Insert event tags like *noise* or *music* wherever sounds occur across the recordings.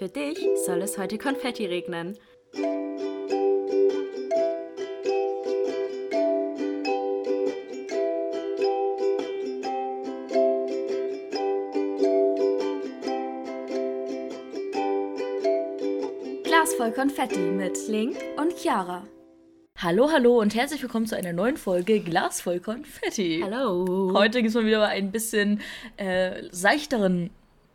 Für dich soll es heute Konfetti regnen. Glas voll Konfetti mit Link und Chiara. Hallo, hallo und herzlich willkommen zu einer neuen Folge Glas voll Konfetti. Hallo. Heute gibt es mal wieder ein bisschen äh, seichteren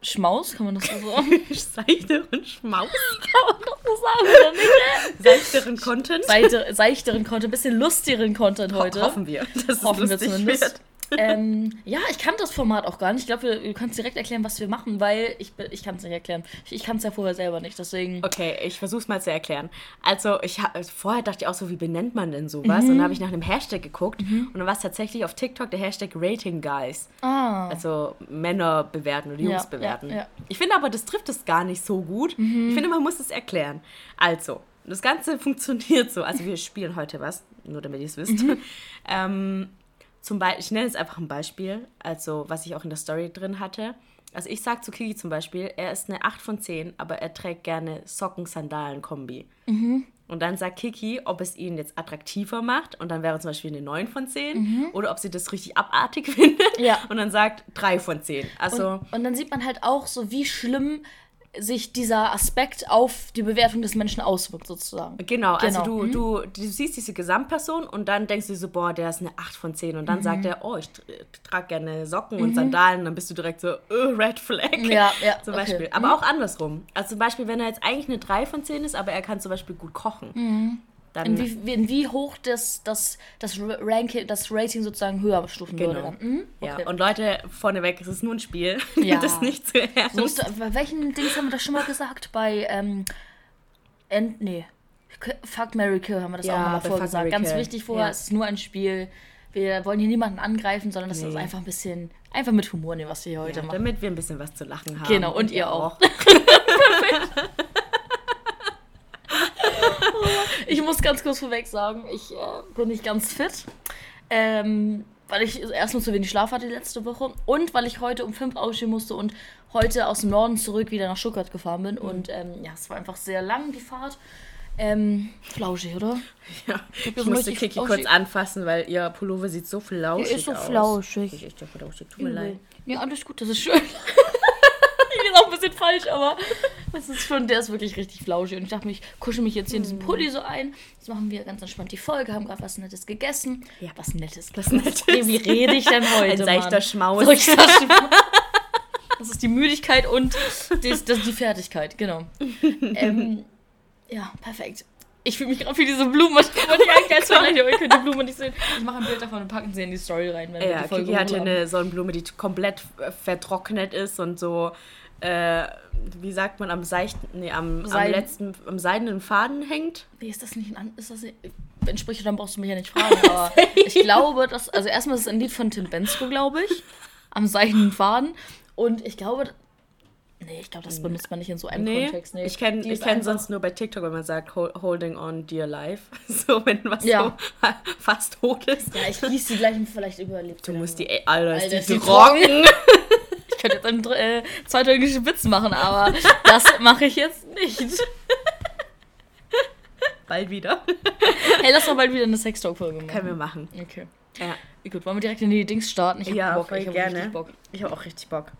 Schmaus, kann man das so sagen? *laughs* Seichteren Schmaus. kann man das so sagen, oder nicht? Seichteren Content. Seichte, seichteren Content, ein bisschen lustigeren Content heute. Hoffen wir, dass es Hoffen wir lustig zumindest. wird. Ähm, ja, ich kann das Format auch gar nicht. Ich glaube, du kannst direkt erklären, was wir machen, weil ich, ich kann es nicht erklären. Ich, ich kann es ja vorher selber nicht, deswegen. Okay, ich versuch's mal zu erklären. Also, ich hab, vorher dachte ich auch so, wie benennt man denn sowas? Und dann habe ich nach einem Hashtag geguckt und dann war es tatsächlich auf TikTok der Hashtag Rating Guys. Ah. Also Männer bewerten oder Jungs Ja, bewerten. ja, ja. Ich finde aber, das trifft es gar nicht so gut. Ich finde, man muss es erklären. Also, das Ganze *laughs* funktioniert so. Also, wir spielen heute was, nur damit ihr es wisst. Ähm, zum Beispiel, ich nenne jetzt einfach ein Beispiel, also was ich auch in der Story drin hatte. Also ich sage zu Kiki zum Beispiel, er ist eine 8 von 10, aber er trägt gerne Socken-Sandalen-Kombi. Und dann sagt Kiki, ob es ihn jetzt attraktiver macht und dann wäre zum Beispiel eine 9 von 10 oder ob sie das richtig abartig *laughs* findet Ja. und dann sagt 3 von 10. Also Und, und dann sieht man halt auch so, wie schlimm sich dieser Aspekt auf die Bewertung des Menschen auswirkt, sozusagen. Genau, also Genau. du, du, du siehst diese Gesamtperson und dann denkst du so, boah, der ist eine 8 von 10. Und dann sagt Mhm. er, oh, ich tr- trage gerne Socken und Sandalen. Dann bist du direkt so, äh, Red Flag. Ja, ja, *laughs* Zum okay. Beispiel. Aber auch andersrum. Also zum Beispiel, wenn er jetzt eigentlich eine 3 von 10 ist, aber er kann zum Beispiel gut kochen. Dann, In wie, in wie hoch das, das, das, Ranking, das Rating sozusagen höher stufen würde. Genau. Dann. Mhm. ja. Okay. Und Leute, vorneweg, es ist nur ein Spiel. *laughs* Ja. Es nicht zu ernst. So ist, bei welchen Dings haben wir das schon mal gesagt? Bei, ähm, End, nee. Fuck, Mary Kill haben wir das Ja, auch nochmal vorgesagt. Ganz wichtig vorher, Ja. es ist nur ein Spiel. Wir wollen hier niemanden angreifen, sondern das ist Nee. einfach ein bisschen, einfach mit Humor nehmen, was wir hier heute ja, machen. damit wir ein bisschen was zu lachen haben. Genau, und ihr auch. *laughs* *laughs* Ich muss ganz kurz vorweg sagen, ich äh, bin nicht ganz fit. Ähm, weil ich erstmal zu wenig Schlaf hatte letzte Woche und weil ich heute um 5 aufstehen musste und heute aus dem Norden zurück wieder nach Stuttgart gefahren bin. Und ähm, ja, es war einfach sehr lang, die Fahrt. Ähm, flauschig, oder? Ja, ich so musste Kiki flauschig. kurz anfassen, weil ihr Pullover sieht so flauschig Der ist so aus. flauschig. Ich echt so flauschig, tut mir leid. Ja, alles gut, das ist schön. ich ist auch ein bisschen falsch, aber *laughs* das ist schon, der ist wirklich richtig flauschig. Und ich dachte mir, ich kuschel mich jetzt hier in diesen Pulli so ein. Jetzt machen wir ganz entspannt die Folge, haben gerade was Nettes gegessen. Ja. Was Nettes. Was Nettes. Nee, wie rede ich denn heute? Ein seichter Mann? Schmaus. Seichter Schmaus. *laughs* *laughs* Das ist die Müdigkeit und das, das, die Fertigkeit, genau. Ähm, ja, perfekt. Ich fühle mich gerade wie diese Blume. Das wollte ich eigentlich als Vergleich, aber ihr könnt die Blume nicht sehen. Ich mache ein Bild davon und packen sie in die Story rein, wenn wir Ja, die Folge Kiki hatte hochladen. eine Sonnenblume, die komplett vertrocknet ist und so, äh, wie sagt man, am seichten, nee, am, am letzten, am seidenen Faden hängt. Nee, ist das nicht ein ist das nicht, wenn dann brauchst du mich ja nicht fragen, *laughs* aber ich glaube, dass also erstmal ist es ein Lied von Tim Bensko, glaube ich, am seidenen Faden und ich glaube Nee, ich glaube, das benutzt man nicht in so einem Nee, Kontext. Nee, ich kenne Die ich kenn sonst nur bei TikTok, wenn man sagt "Hol- Holding on dear life. *laughs* So, wenn was Ja. so *laughs* fast tot ist. Ja, ich gieße die gleichen vielleicht überlebt. Du musst die, ey, Alter, ist Alter, die, ist die trocken. Ich könnte jetzt einen äh, zweitägigen Witz machen, aber das mache ich jetzt nicht. Bald wieder. Hey, lass mal bald wieder eine Sextalk-Folge machen. Können wir machen. Okay. Ja, Gut, wollen wir direkt in die Dings starten? Ich hab ja Bock, ich hab gerne. Bock. Ich habe auch richtig Bock.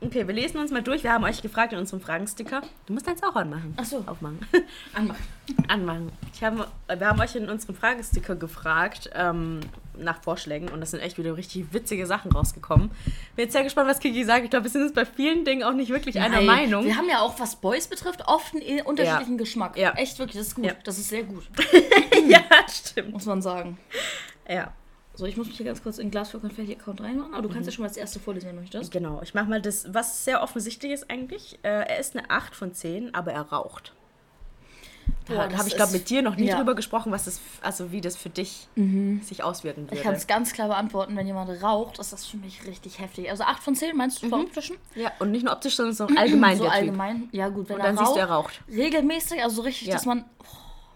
Okay, wir lesen uns mal durch. Wir haben euch gefragt in unserem Fragensticker. Du musst deins auch anmachen. Ach so. Aufmachen. Anmachen. anmachen. Ich habe, wir haben euch in unserem Fragesticker gefragt ähm, nach Vorschlägen und das sind echt wieder richtig witzige Sachen rausgekommen. Bin jetzt sehr gespannt, was Kiki sagt. Ich glaube, wir sind uns bei vielen Dingen auch nicht wirklich einer Nein, Meinung. Wir haben ja auch, was Boys betrifft, oft einen unterschiedlichen Geschmack. Ja. Echt wirklich, das ist gut. Ja. Das ist sehr gut, *laughs* ja, stimmt. muss man sagen. Ja, So, ich muss mich hier ganz kurz in Glas für Konfetti-Account reinmachen, aber du kannst ja schon mal das erste vorlesen, wenn du möchtest. genau. Ich mache mal das, was sehr offensichtlich ist eigentlich. Äh, er ist eine 8 von 10, aber er raucht. Da habe ich, glaube mit dir noch nie ja. drüber gesprochen, was das, also wie das für dich sich auswirken würde. Ich kann es ganz klar beantworten, wenn jemand raucht, ist das für mich richtig heftig. Also 8 von 10 meinst du vom optischen? ja, und nicht nur optisch, sondern so *clears throat* allgemein so allgemein. Ja gut, wenn Und dann er siehst raucht, du, er raucht. regelmäßig, also so richtig, Ja. dass man,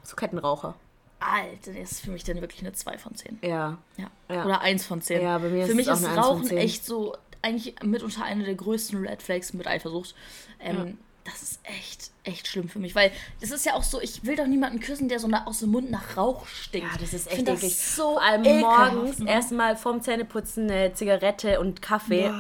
So Kettenraucher. Alter, das ist für mich dann wirklich eine 2 von 10. Ja. Ja. Ja. Oder 1 von 10. Ja, bei mir Für ist mich ist eine 1 von Rauchen 10. echt so, eigentlich mitunter eine der größten Red Flags mit Eifersucht. Ähm, das ist echt, echt schlimm für mich, weil das ist ja auch so, ich will doch niemanden küssen, der so nach, aus dem Mund nach Rauch stinkt. Ja, das ist echt find eklig. Das so Vor allem ekelhaft, morgens ne? erstmal vorm Zähneputzen eine Zigarette und Kaffee.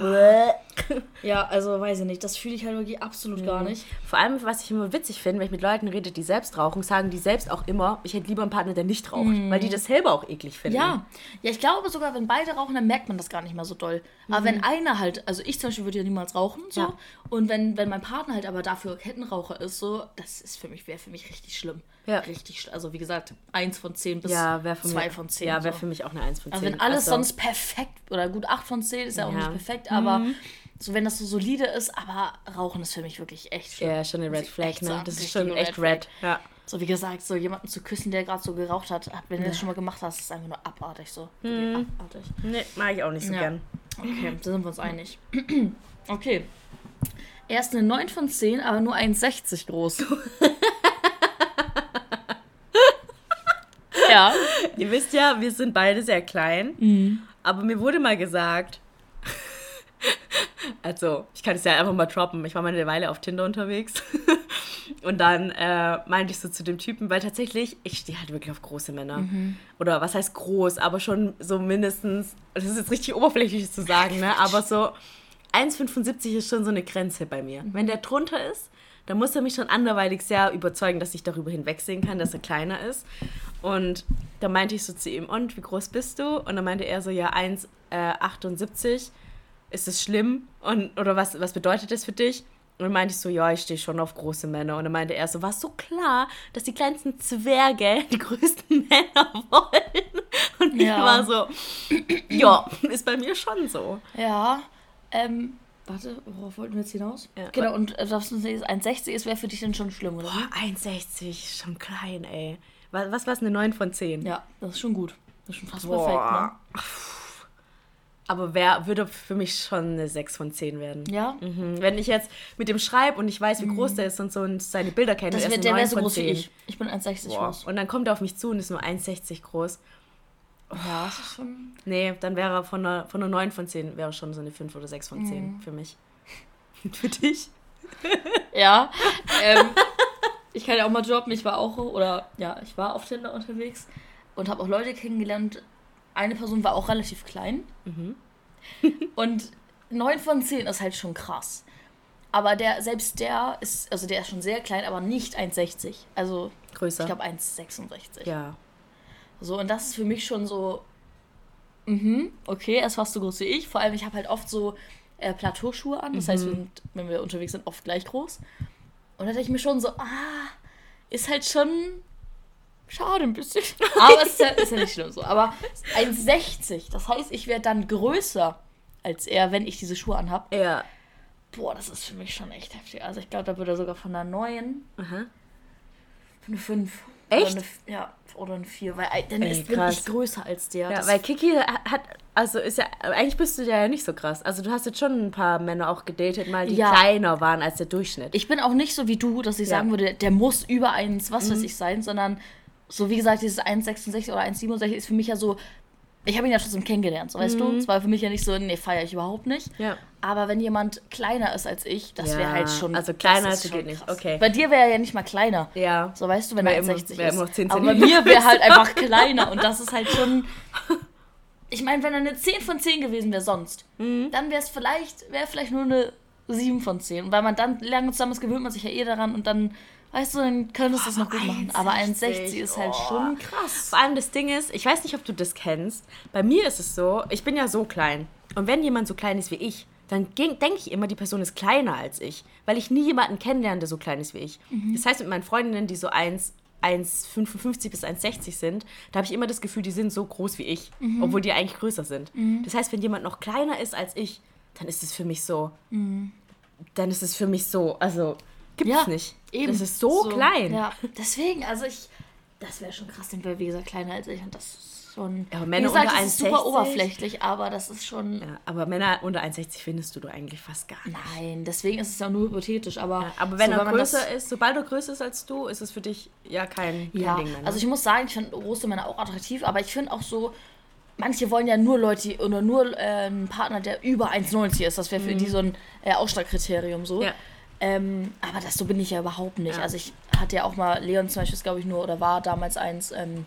Ja, *laughs* also weiß ich nicht, das fühle ich halt wirklich absolut gar nicht. Vor allem, was ich immer witzig finde, wenn ich mit Leuten rede, die selbst rauchen, sagen die selbst auch immer, ich hätte lieber einen Partner, der nicht raucht, weil die das selber auch eklig finden. Ja, ja, ich glaube sogar, wenn beide rauchen, dann merkt man das gar nicht mehr so doll. Aber wenn einer halt, also ich zum Beispiel würde ja niemals rauchen, so. Ja. Und wenn, wenn mein Partner halt aber dafür Kettenraucher ist, so, das ist für mich, wäre für mich richtig schlimm. Ja. Richtig schlimm. Also wie gesagt, eins von zehn bis Ja, zwei mich, von zehn. Ja, wäre so. für mich auch eine 1 von 10. Also wenn alles Also, sonst perfekt oder gut 8 von 10 ist ja auch Ja. Mhm. nicht perfekt, aber so wenn das so solide ist, aber Rauchen ist für mich wirklich echt schlimm. Ja, schon eine Muss Red Flag, ne? Das ist schon echt Red red. Ja. So wie gesagt, so jemanden zu küssen, der gerade so geraucht hat, wenn du das schon mal gemacht hast, ist einfach nur abartig so. Wirklich Abartig. Nee, mag ich auch nicht so gern. Okay, da sind wir uns einig. *clears throat* okay. Er ist eine 9 von 10, aber nur 1,60 groß. *laughs* ja. Ihr wisst ja, wir sind beide sehr klein. Mhm. Aber mir wurde mal gesagt, *laughs* also ich kann es ja einfach mal droppen. Ich war mal eine Weile auf Tinder unterwegs. *laughs* Und dann äh, meinte ich so zu dem Typen, weil tatsächlich, ich stehe halt wirklich auf große Männer. Mhm. Oder was heißt groß, aber schon so mindestens, das ist jetzt richtig oberflächlich zu sagen, ne? aber so 1,75 ist schon so eine Grenze bei mir. Wenn der drunter ist, dann muss er mich schon anderweitig sehr überzeugen, dass ich darüber hinwegsehen kann, dass er kleiner ist. Und da meinte ich so zu ihm, und wie groß bist du? Und dann meinte er so, ja, 1,78. Ist das schlimm? Und, oder was, was bedeutet das für dich? Und dann meinte ich so, ja, ich stehe schon auf große Männer. Und dann meinte er so, war so klar, dass die kleinsten Zwerge *laughs* die größten Männer wollen. Und ich Ja. war so, ja, ist bei mir schon so. Ja. Ähm, warte, worauf wollten wir jetzt hinaus? Ja. Genau, und äh, das 1,60 ist, wäre für dich dann schon schlimm, oder? Boah, wie? 1,60, schon klein, ey. Was, was war es, eine 9 von 10? Ja, das ist schon gut. Das ist schon fast Boah. perfekt, ne? Aber wer würde für mich schon eine 6 von 10 werden? Ja? Mhm. Wenn ich jetzt mit dem schreibe und ich weiß, wie groß der ist und so und seine Bilder kenne, Das ist eine der 9 wäre so groß wie 10. ich. Ich bin 1,60 Boah. groß. Und dann kommt er auf mich zu und ist nur 1,60 groß. Ja, das ist schon. Nee, dann wäre von einer, von einer 9 von 10 wäre schon so eine 5 oder 6 von 10 Mhm. für mich. *laughs* für dich? *laughs* Ja. ähm, ich kann ja auch mal droppen, ich war auch, oder ja, ich war auf Tinder unterwegs und habe auch Leute kennengelernt. Eine Person war auch relativ klein. und 9 von 10 ist halt schon krass. Aber der, selbst der ist, also der ist schon sehr klein, aber nicht 1,60. Also, Größer. ich glaube 1,66. ja. So, und das ist für mich schon so, mhm, okay, er ist fast so groß wie ich. Vor allem, ich habe halt oft so äh, Plateauschuhe an. Das heißt, wir sind, wenn wir unterwegs sind, oft gleich groß. Und da dachte ich mir schon so, ah, ist halt schon schade ein bisschen. *laughs* Aber es ist ja, ist ja nicht schlimm so. Aber 1,60, das heißt, ich werde dann größer als er, wenn ich diese Schuhe anhab. Ja. Boah, das ist für mich schon echt heftig. Also ich glaube, da würde er sogar von einer 9 Aha. eine 5. Echt? Eine, ja, oder eine 4, weil äh, dann Ey, ist bin krass. ich größer als der. Ja, Das- weil Kiki hat, also ist ja, eigentlich bist du ja nicht so krass. Also du hast jetzt schon ein paar Männer auch gedatet, mal die Ja. kleiner waren als der Durchschnitt. ich bin auch nicht so wie du, dass ich Ja. Mhm. sagen würde, der muss über 1, was weiß ich sein, sondern so wie gesagt, dieses 1,66 oder 1,67 ist für mich ja so, ich habe ihn ja trotzdem kennengelernt, so weißt du? Es war für mich ja nicht so, nee, feiere ich überhaupt nicht. Mhm. Ja. Aber wenn jemand kleiner ist als ich, das wäre Ja, halt schon. also kleiner als ist du schon geht nicht, okay. Bei dir wäre er ja nicht mal kleiner. Ja. So weißt du, wenn er immer- 1,60 wär ist. immer noch 10 Aber bei mir wäre halt einfach *laughs* kleiner und das ist halt schon. Ich meine, wenn er eine 10 von 10 gewesen wäre sonst, Mhm. dann wäre es vielleicht, wäre vielleicht nur eine 7 von 10. Und weil man dann lange zusammen ist, gewöhnt man sich ja eh daran und dann, weißt du, dann könntest du es noch gut machen. Aber 1,60 ist halt oh. schon krass. Vor allem das Ding ist, ich weiß nicht, ob du das kennst. Bei mir ist es so, ich bin ja so klein. Und wenn jemand so klein ist wie ich, dann denke ich immer, die Person ist kleiner als ich. Weil ich nie jemanden kennenlerne, der so klein ist wie ich. Das heißt, mit meinen Freundinnen, die so 1, 1,55 bis 1,60 sind, da habe ich immer das Gefühl, die sind so groß wie ich. Obwohl die eigentlich größer sind. Das heißt, wenn jemand noch kleiner ist als ich, dann ist es für mich so. Dann ist es für mich so. Also, gibt es nicht. Das ist so, klein. Ja, deswegen, also ich, das wäre schon krass, den wäre wie gesagt kleiner als ich und das ist schon. Ja, aber Männer gesagt, unter das ist super 1,60? oberflächlich, aber das ist schon. Ja, aber Männer unter 1,60 findest du doch eigentlich fast gar nicht. Nein, deswegen ist es ja nur hypothetisch, aber. Ja, aber wenn so, er das- größer ist, sobald er größer ist als du, ist es für dich ja kein, kein Ja, Ding mehr. Ne? also ich muss sagen, ich finde große Männer auch attraktiv, aber ich finde auch so, manche wollen ja nur Leute oder nur äh, einen Partner, der über 1,90 ist. Das wäre für die so ein äh, Ausschlagkriterium so. Mhm. Ja. Ähm, aber das so bin ich ja überhaupt nicht. Ja. Also ich hatte ja auch mal, Leon zum Beispiel, glaube ich, nur, oder war damals eins, ähm,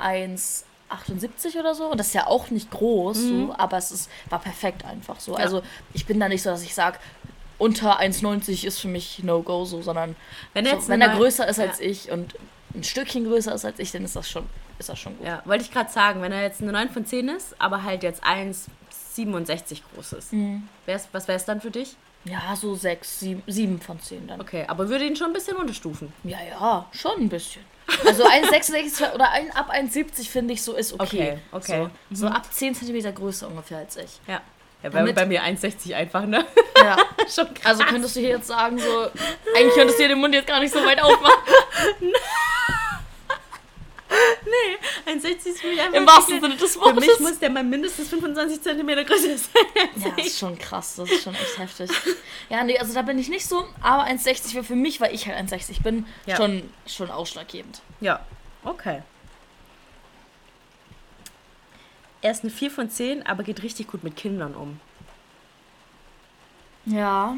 1,78 oder so. Und das ist ja auch nicht groß, Mhm. so, aber es ist, war perfekt einfach so. Also ich bin da nicht so, dass ich sage, unter 1,90 ist für mich No-Go, so, sondern Wenn er jetzt so, wenn er größer ist als Ja. ich und ein Stückchen größer ist als ich, dann ist das schon, ist das schon gut. Ja, wollte ich gerade sagen, wenn er jetzt eine 9 von 10 ist, aber halt jetzt 1,67 groß ist. Mhm. Wär's, was wäre es dann für dich? Ja, so 6, 7, 7 von 10 dann. Okay, aber würde ihn schon ein bisschen unterstufen. Ja, ja, schon ein bisschen. Also 1,66 *laughs* oder ein, ab 1,70 finde ich so ist okay. Okay, okay. So, so ab 10 cm größer ungefähr als ich. Ja. Ja, bei, bei mir 1,60 einfach, ne? Ja. *laughs* schon krass. Also könntest du hier jetzt sagen, so, eigentlich könntest du dir den Mund jetzt gar nicht so weit aufmachen. *laughs* *laughs* nee, 1,60 ist für mich einfach Im wahrsten Sinne des Für mich Wortes. muss der mal mindestens 25 cm größer sein. Ja, das ist schon krass, das ist schon echt heftig. Ja, nee, also da bin ich nicht so, aber 1,60 wäre für mich, weil ich halt 1,60 bin, Ja. schon, schon ausschlaggebend. Ja, okay. Er ist eine 4 von 10, aber geht richtig gut mit Kindern um. Ja.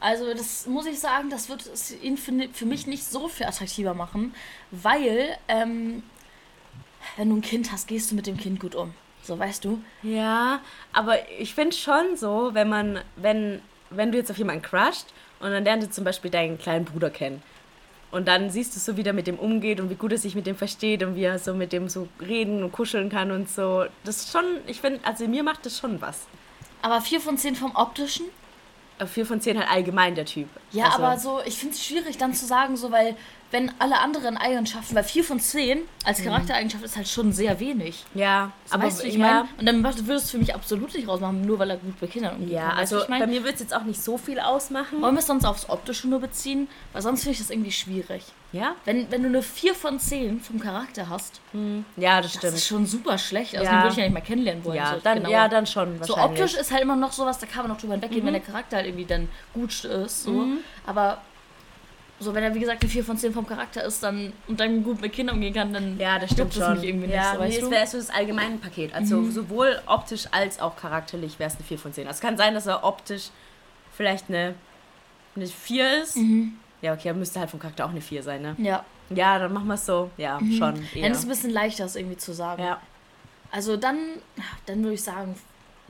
Also das muss ich sagen, das wird es ihn für, mich nicht so viel attraktiver machen, weil ähm, wenn du ein Kind hast, gehst du mit dem Kind gut um. So, weißt du? Ja, aber ich finde schon so, wenn man, wenn, wenn du jetzt auf jemanden crusht und dann lernt du zum Beispiel deinen kleinen Bruder kennen. Und dann siehst du so, wie der mit dem umgeht und wie gut er sich mit dem versteht und wie er so mit dem so reden und kuscheln kann und so. Das ist schon, ich finde, also mir macht das schon was. Aber 4 von 10 vom optischen? Aber 4 von 10 halt allgemein der Typ. Ja, also, aber so, ich finde es schwierig dann zu sagen, so, weil wenn alle anderen Eigenschaften, weil 4 von 10 als Charaktereigenschaft ist halt schon sehr wenig. Ja, So, aber weißt du, ich ja, meine? Und dann würdest du es für mich absolut nicht rausmachen, nur weil er gut bei Kindern umgeht. ja, weißt du, also ich bei meine? mir wird es jetzt auch nicht so viel ausmachen. Wollen wir es sonst aufs Optische nur beziehen? Weil sonst finde ich das irgendwie schwierig. Ja? Wenn, wenn du eine 4 von 10 vom Charakter hast, Ja, das das stimmt. ist schon super schlecht. Also Ja. den würde ich ja nicht mal kennenlernen wollen. ja, so dann, genauer. ja, dann schon So. Mhm. optisch ist halt immer noch sowas, da kann man noch drüber hinweggehen, wenn der Charakter halt irgendwie dann gut ist. So. Aber so, wenn er wie gesagt eine 4 von 10 vom Charakter ist dann und dann gut mit Kindern umgehen kann, dann Ja, das stimmt es schon. irgendwie ja, nicht so, weißt nee, es wäre so das allgemeine Paket. Also sowohl optisch als auch charakterlich wäre es eine 4 von 10. Also es kann sein, dass er optisch vielleicht eine, eine 4 ist. Ja, okay, dann müsste halt vom Charakter auch eine 4 sein, ne? Ja. Ja, dann machen wir es so. Ja, schon. Dann Eher. ist es ein bisschen leichter, das irgendwie zu sagen. Ja, Also dann, dann würde ich sagen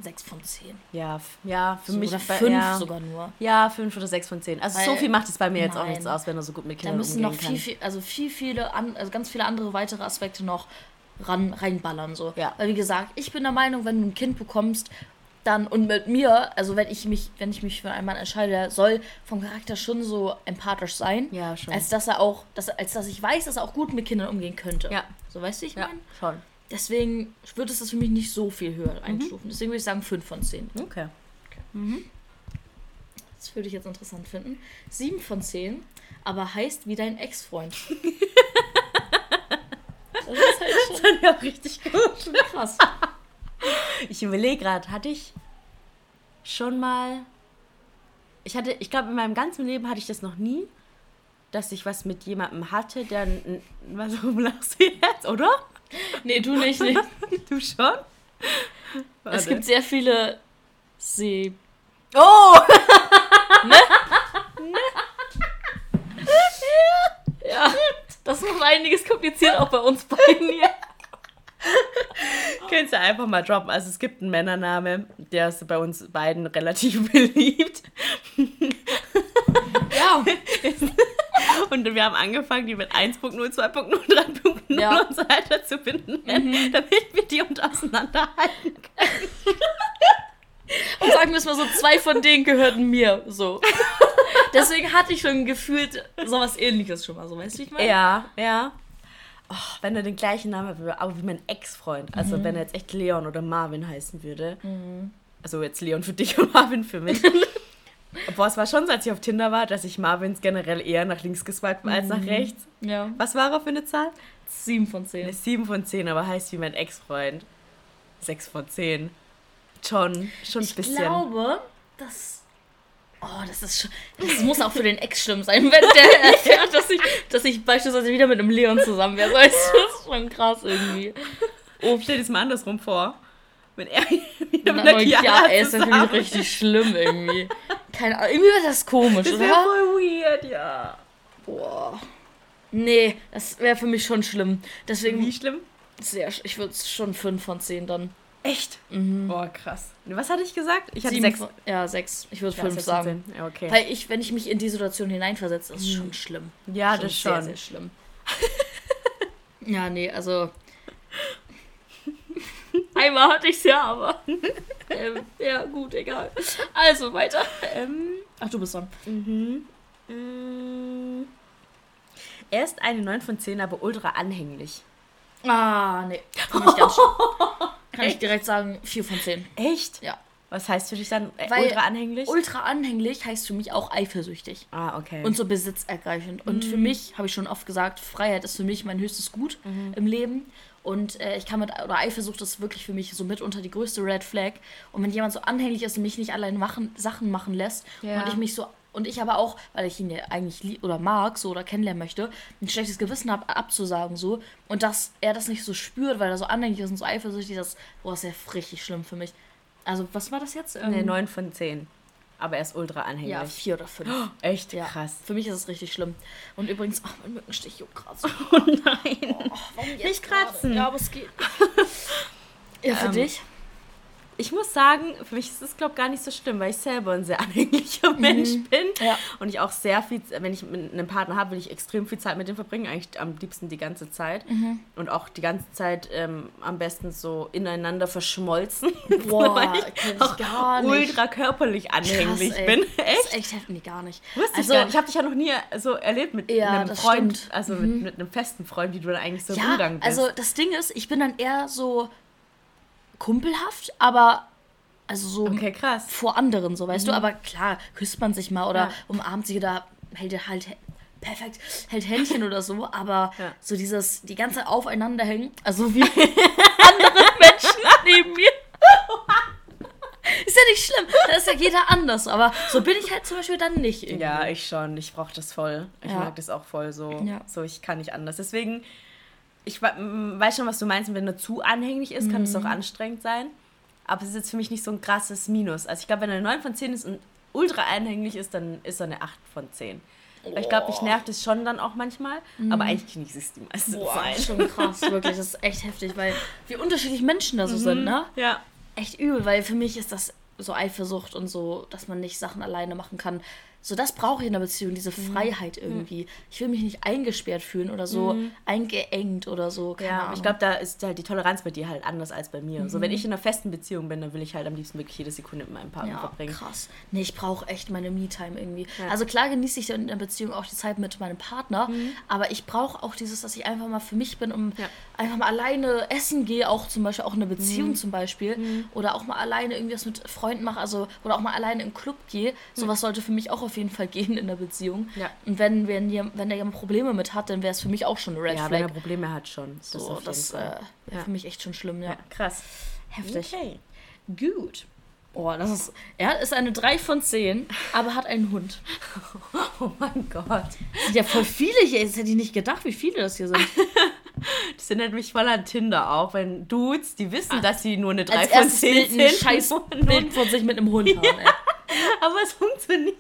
6 von 10. ja, ja, für So, mich oder 5 ja, sogar nur. Ja, 5 oder 6 von 10. Also so Weil- viel macht es bei mir jetzt auch Nein. nichts aus, wenn er so gut mit Da Kindern müssen noch viel, viel, also viel, viele, an, also ganz viele andere weitere Aspekte noch ran, reinballern. So. Ja. Weil wie gesagt, ich bin der Meinung, wenn du ein Kind bekommst, dann und mit mir, also wenn ich mich, wenn ich mich für einen Mann entscheide, der soll vom Charakter schon so empathisch sein, Ja, schon. als dass er auch, dass, als dass ich weiß, dass er auch gut mit Kindern umgehen könnte. Ja. So weißt du, ich ja, meine? schon. Deswegen würde es das für mich nicht so viel Mhm. höher einstufen. Deswegen würde ich sagen 5 von 10. Okay. Das würde ich jetzt interessant finden. 7 von 10, aber heißt wie dein Ex-Freund. *laughs* das ist halt schon ja, richtig gut. krass. Ich überlege gerade, hatte ich schon mal. Ich hatte, ich glaube, in meinem ganzen Leben hatte ich das noch nie, dass ich was mit jemandem hatte, der. Was warum *laughs* lachst du jetzt, oder? *laughs* Nee, du nicht. Nee. *laughs* Du schon? Es Warte. gibt sehr viele See. Oh! *laughs* Ja, das macht einiges kompliziert auch bei uns beiden hier. Könntest du einfach mal droppen. Also es gibt einen Männername, der ist bei uns beiden relativ beliebt. Ja. Und wir haben angefangen, die mit 1.0, 2.0, 3.0 Ja. und so weiter zu binden, damit wir die und auseinanderhalten können. Und sagen wir es mal so, zwei von denen gehörten mir. So. Deswegen hatte ich schon gefühlt sowas ähnliches schon mal. So, weißt du, wie ich meine? Ja, ja. Oh, wenn er den gleichen Namen würde, aber wie mein Ex-Freund. Also wenn er jetzt echt Leon oder Marvin heißen würde. Also jetzt Leon für dich und Marvin für mich. *laughs* Boah, es war schon so, als ich auf Tinder war, dass ich Marvins generell eher nach links geswiped war als nach rechts. Ja. Was war er für eine Zahl? Sieben von Eine zehn. 7 von 10, aber heißt wie mein Ex-Freund. 6 von 10. Schon, schon ein Ich bisschen. glaube, dass. Oh, das ist schon. Das muss auch für den Ex schlimm sein, wenn der erfährt, *laughs* *laughs* dass ich, dass ich beispielsweise wieder mit einem Leon zusammen wäre. Das ist schon krass irgendwie. Oh, stell dir das mal andersrum vor. Wenn er *laughs* wieder mit Na, der ja, ey, ist natürlich richtig schlimm irgendwie. Keine Ahnung. Irgendwie wird das komisch, Das wäre oder? voll weird, ja. Boah. Nee, das wäre für mich schon schlimm. Deswegen, Wie schlimm? sehr, ich würde schon 5 von 10 dann. Echt? Boah, krass. Was hatte ich gesagt? Ich hatte Sieben sechs. von- Ja, 6. Ich würde Ja, 5 sechs von sagen. Ja, okay. Weil ich, wenn ich mich in die Situation hineinversetze, ist es schon schlimm. Ja, schon das sehr, schon. sehr schlimm. *laughs* ja, nee, also. *laughs* *laughs* Einmal hatte ich es ja, aber. ähm, ja, gut, egal. Also weiter. Ähm, ach, du bist dran. Mm. Er ist eine 9 von 10, aber ultra anhänglich. Ah, nee. Für mich ganz. Kann ich *laughs* direkt sagen, 4 von 10. Echt? Ja. Was heißt für dich dann äh, Weil ultra anhänglich? Ultra anhänglich heißt für mich auch eifersüchtig. ah, okay. Und so besitzergreifend. Und Mhm. für mich, habe ich schon oft gesagt, Freiheit ist für mich mein höchstes Gut Mhm. im Leben. Und äh, ich kann mit, oder Eifersucht ist wirklich für mich so mitunter die größte Red Flag. Und wenn jemand so anhänglich ist und mich nicht allein machen, Sachen machen lässt Ja. und ich mich so, und ich aber auch, weil ich ihn ja eigentlich lieb oder mag, so oder kennenlernen möchte, ein schlechtes Gewissen habe, abzusagen so. Und dass er das nicht so spürt, weil er so anhänglich ist und so eifersüchtig, das, boah, ist ja richtig schlimm für mich. Also, was war das jetzt? Ne, Ähm, 9 von 10. Aber er ist ultra anhänglich. ja, vier oder fünf. Echt Ja, krass. Für mich ist es richtig schlimm. Und übrigens, ach, mein Mückenstich juckt gerade so. *laughs* Oh nein. Warum jetzt Nicht kratzen. Ja, aber es geht. *laughs* ja, für Ähm, dich? Ich muss sagen, für mich ist es, glaube ich, gar nicht so schlimm, weil ich selber ein sehr *laughs* anhänglicher Mensch bin. Mhm. Ja. Und ich auch sehr viel, wenn ich mit einem Partner habe, will ich extrem viel Zeit mit dem verbringen, eigentlich am liebsten die ganze Zeit. Mhm. Und auch die ganze Zeit ähm, am besten so ineinander verschmolzen. *laughs* Boah, weil kenn ich gar nicht. ultra körperlich anhänglich Krass, bin. Das Echt? ist echt heftig. Gar nicht. Wusste also, ich gar nicht. Ich habe dich ja noch nie so erlebt mit Ja, einem das Freund, stimmt. also mit, mit einem festen Freund, wie du dann eigentlich so im ja, Umgang bist. also das Ding ist, ich bin dann eher so kumpelhaft, aber also so okay, krass. vor anderen, so weißt du. Aber klar, küsst man sich mal oder Ja. umarmt sich oder hält halt perfekt, hält Händchen oder so, aber *laughs* Ja. so dieses, die ganze aufeinander hängen, also wie *laughs* andere Menschen neben mir. *laughs* Ist ja nicht schlimm, da ist ja jeder anders, aber so bin ich halt zum Beispiel dann nicht. Irgendwie. Ja, ich schon. Ich brauche das voll. Ich Ja. mag das auch voll so. Ja. So, ich kann nicht anders. Deswegen, ich weiß schon, was du meinst. Wenn er zu anhänglich ist, kann es Mhm. auch anstrengend sein. Aber es ist jetzt für mich nicht so ein krasses Minus. Also ich glaube, wenn er eine 9 von 10 ist und ultra anhänglich ist, dann ist er eine 8 von 10. Weil ich glaube, ich nervt es schon dann auch manchmal. Aber eigentlich genieße ich es die meiste Mhm. Boah, Zeit. schon krass, wirklich. Das ist echt heftig, weil wie unterschiedlich Menschen da so sind, ne? Ja. echt übel, weil für mich ist das so Eifersucht und so, dass man nicht Sachen alleine machen kann. So, das brauche ich in einer Beziehung, diese Mhm. Freiheit irgendwie. Ich will mich nicht eingesperrt fühlen oder so eingeengt oder so. Keine Ja, Ahnung. ich glaube, da ist halt die Toleranz bei dir halt anders als bei mir. So, wenn ich in einer festen Beziehung bin, dann will ich halt am liebsten wirklich jede Sekunde mit meinem Partner ja, verbringen. krass. Nee, ich brauche echt meine Me-Time irgendwie. Ja. Also klar genieße ich in einer Beziehung auch die Zeit mit meinem Partner, aber ich brauche auch dieses, dass ich einfach mal für mich bin und Ja. einfach mal alleine essen gehe, auch zum Beispiel auch in eine Beziehung zum Beispiel. Oder auch mal alleine irgendwas mit Freunden mache, also oder auch mal alleine in den Club gehe. Sowas sollte für mich auch auf jeden Fall gehen in der Beziehung. Ja. Und wenn, wenn, wenn jemand Probleme mit hat, dann wäre es für mich auch schon eine Red Ja, wenn er Flag. Probleme hat schon. Das so, das äh, wäre Ja. für mich echt schon schlimm, ja. ja, krass. Heftig. Okay. Gut. Oh, das ist. Er ist eine 3 von 10, aber hat einen Hund. *laughs* Oh mein Gott. Das sind ja voll viele hier. Das hätte ich nicht gedacht, wie viele das hier sind. *laughs* Das erinnert mich voll an Tinder auch, wenn Dudes, die wissen, dass sie nur eine 3 Ah. Als von erstes 10 Bild sind. scheiß und *laughs* Bild von sich mit einem Hund haben, ey. *laughs* Aber es funktioniert.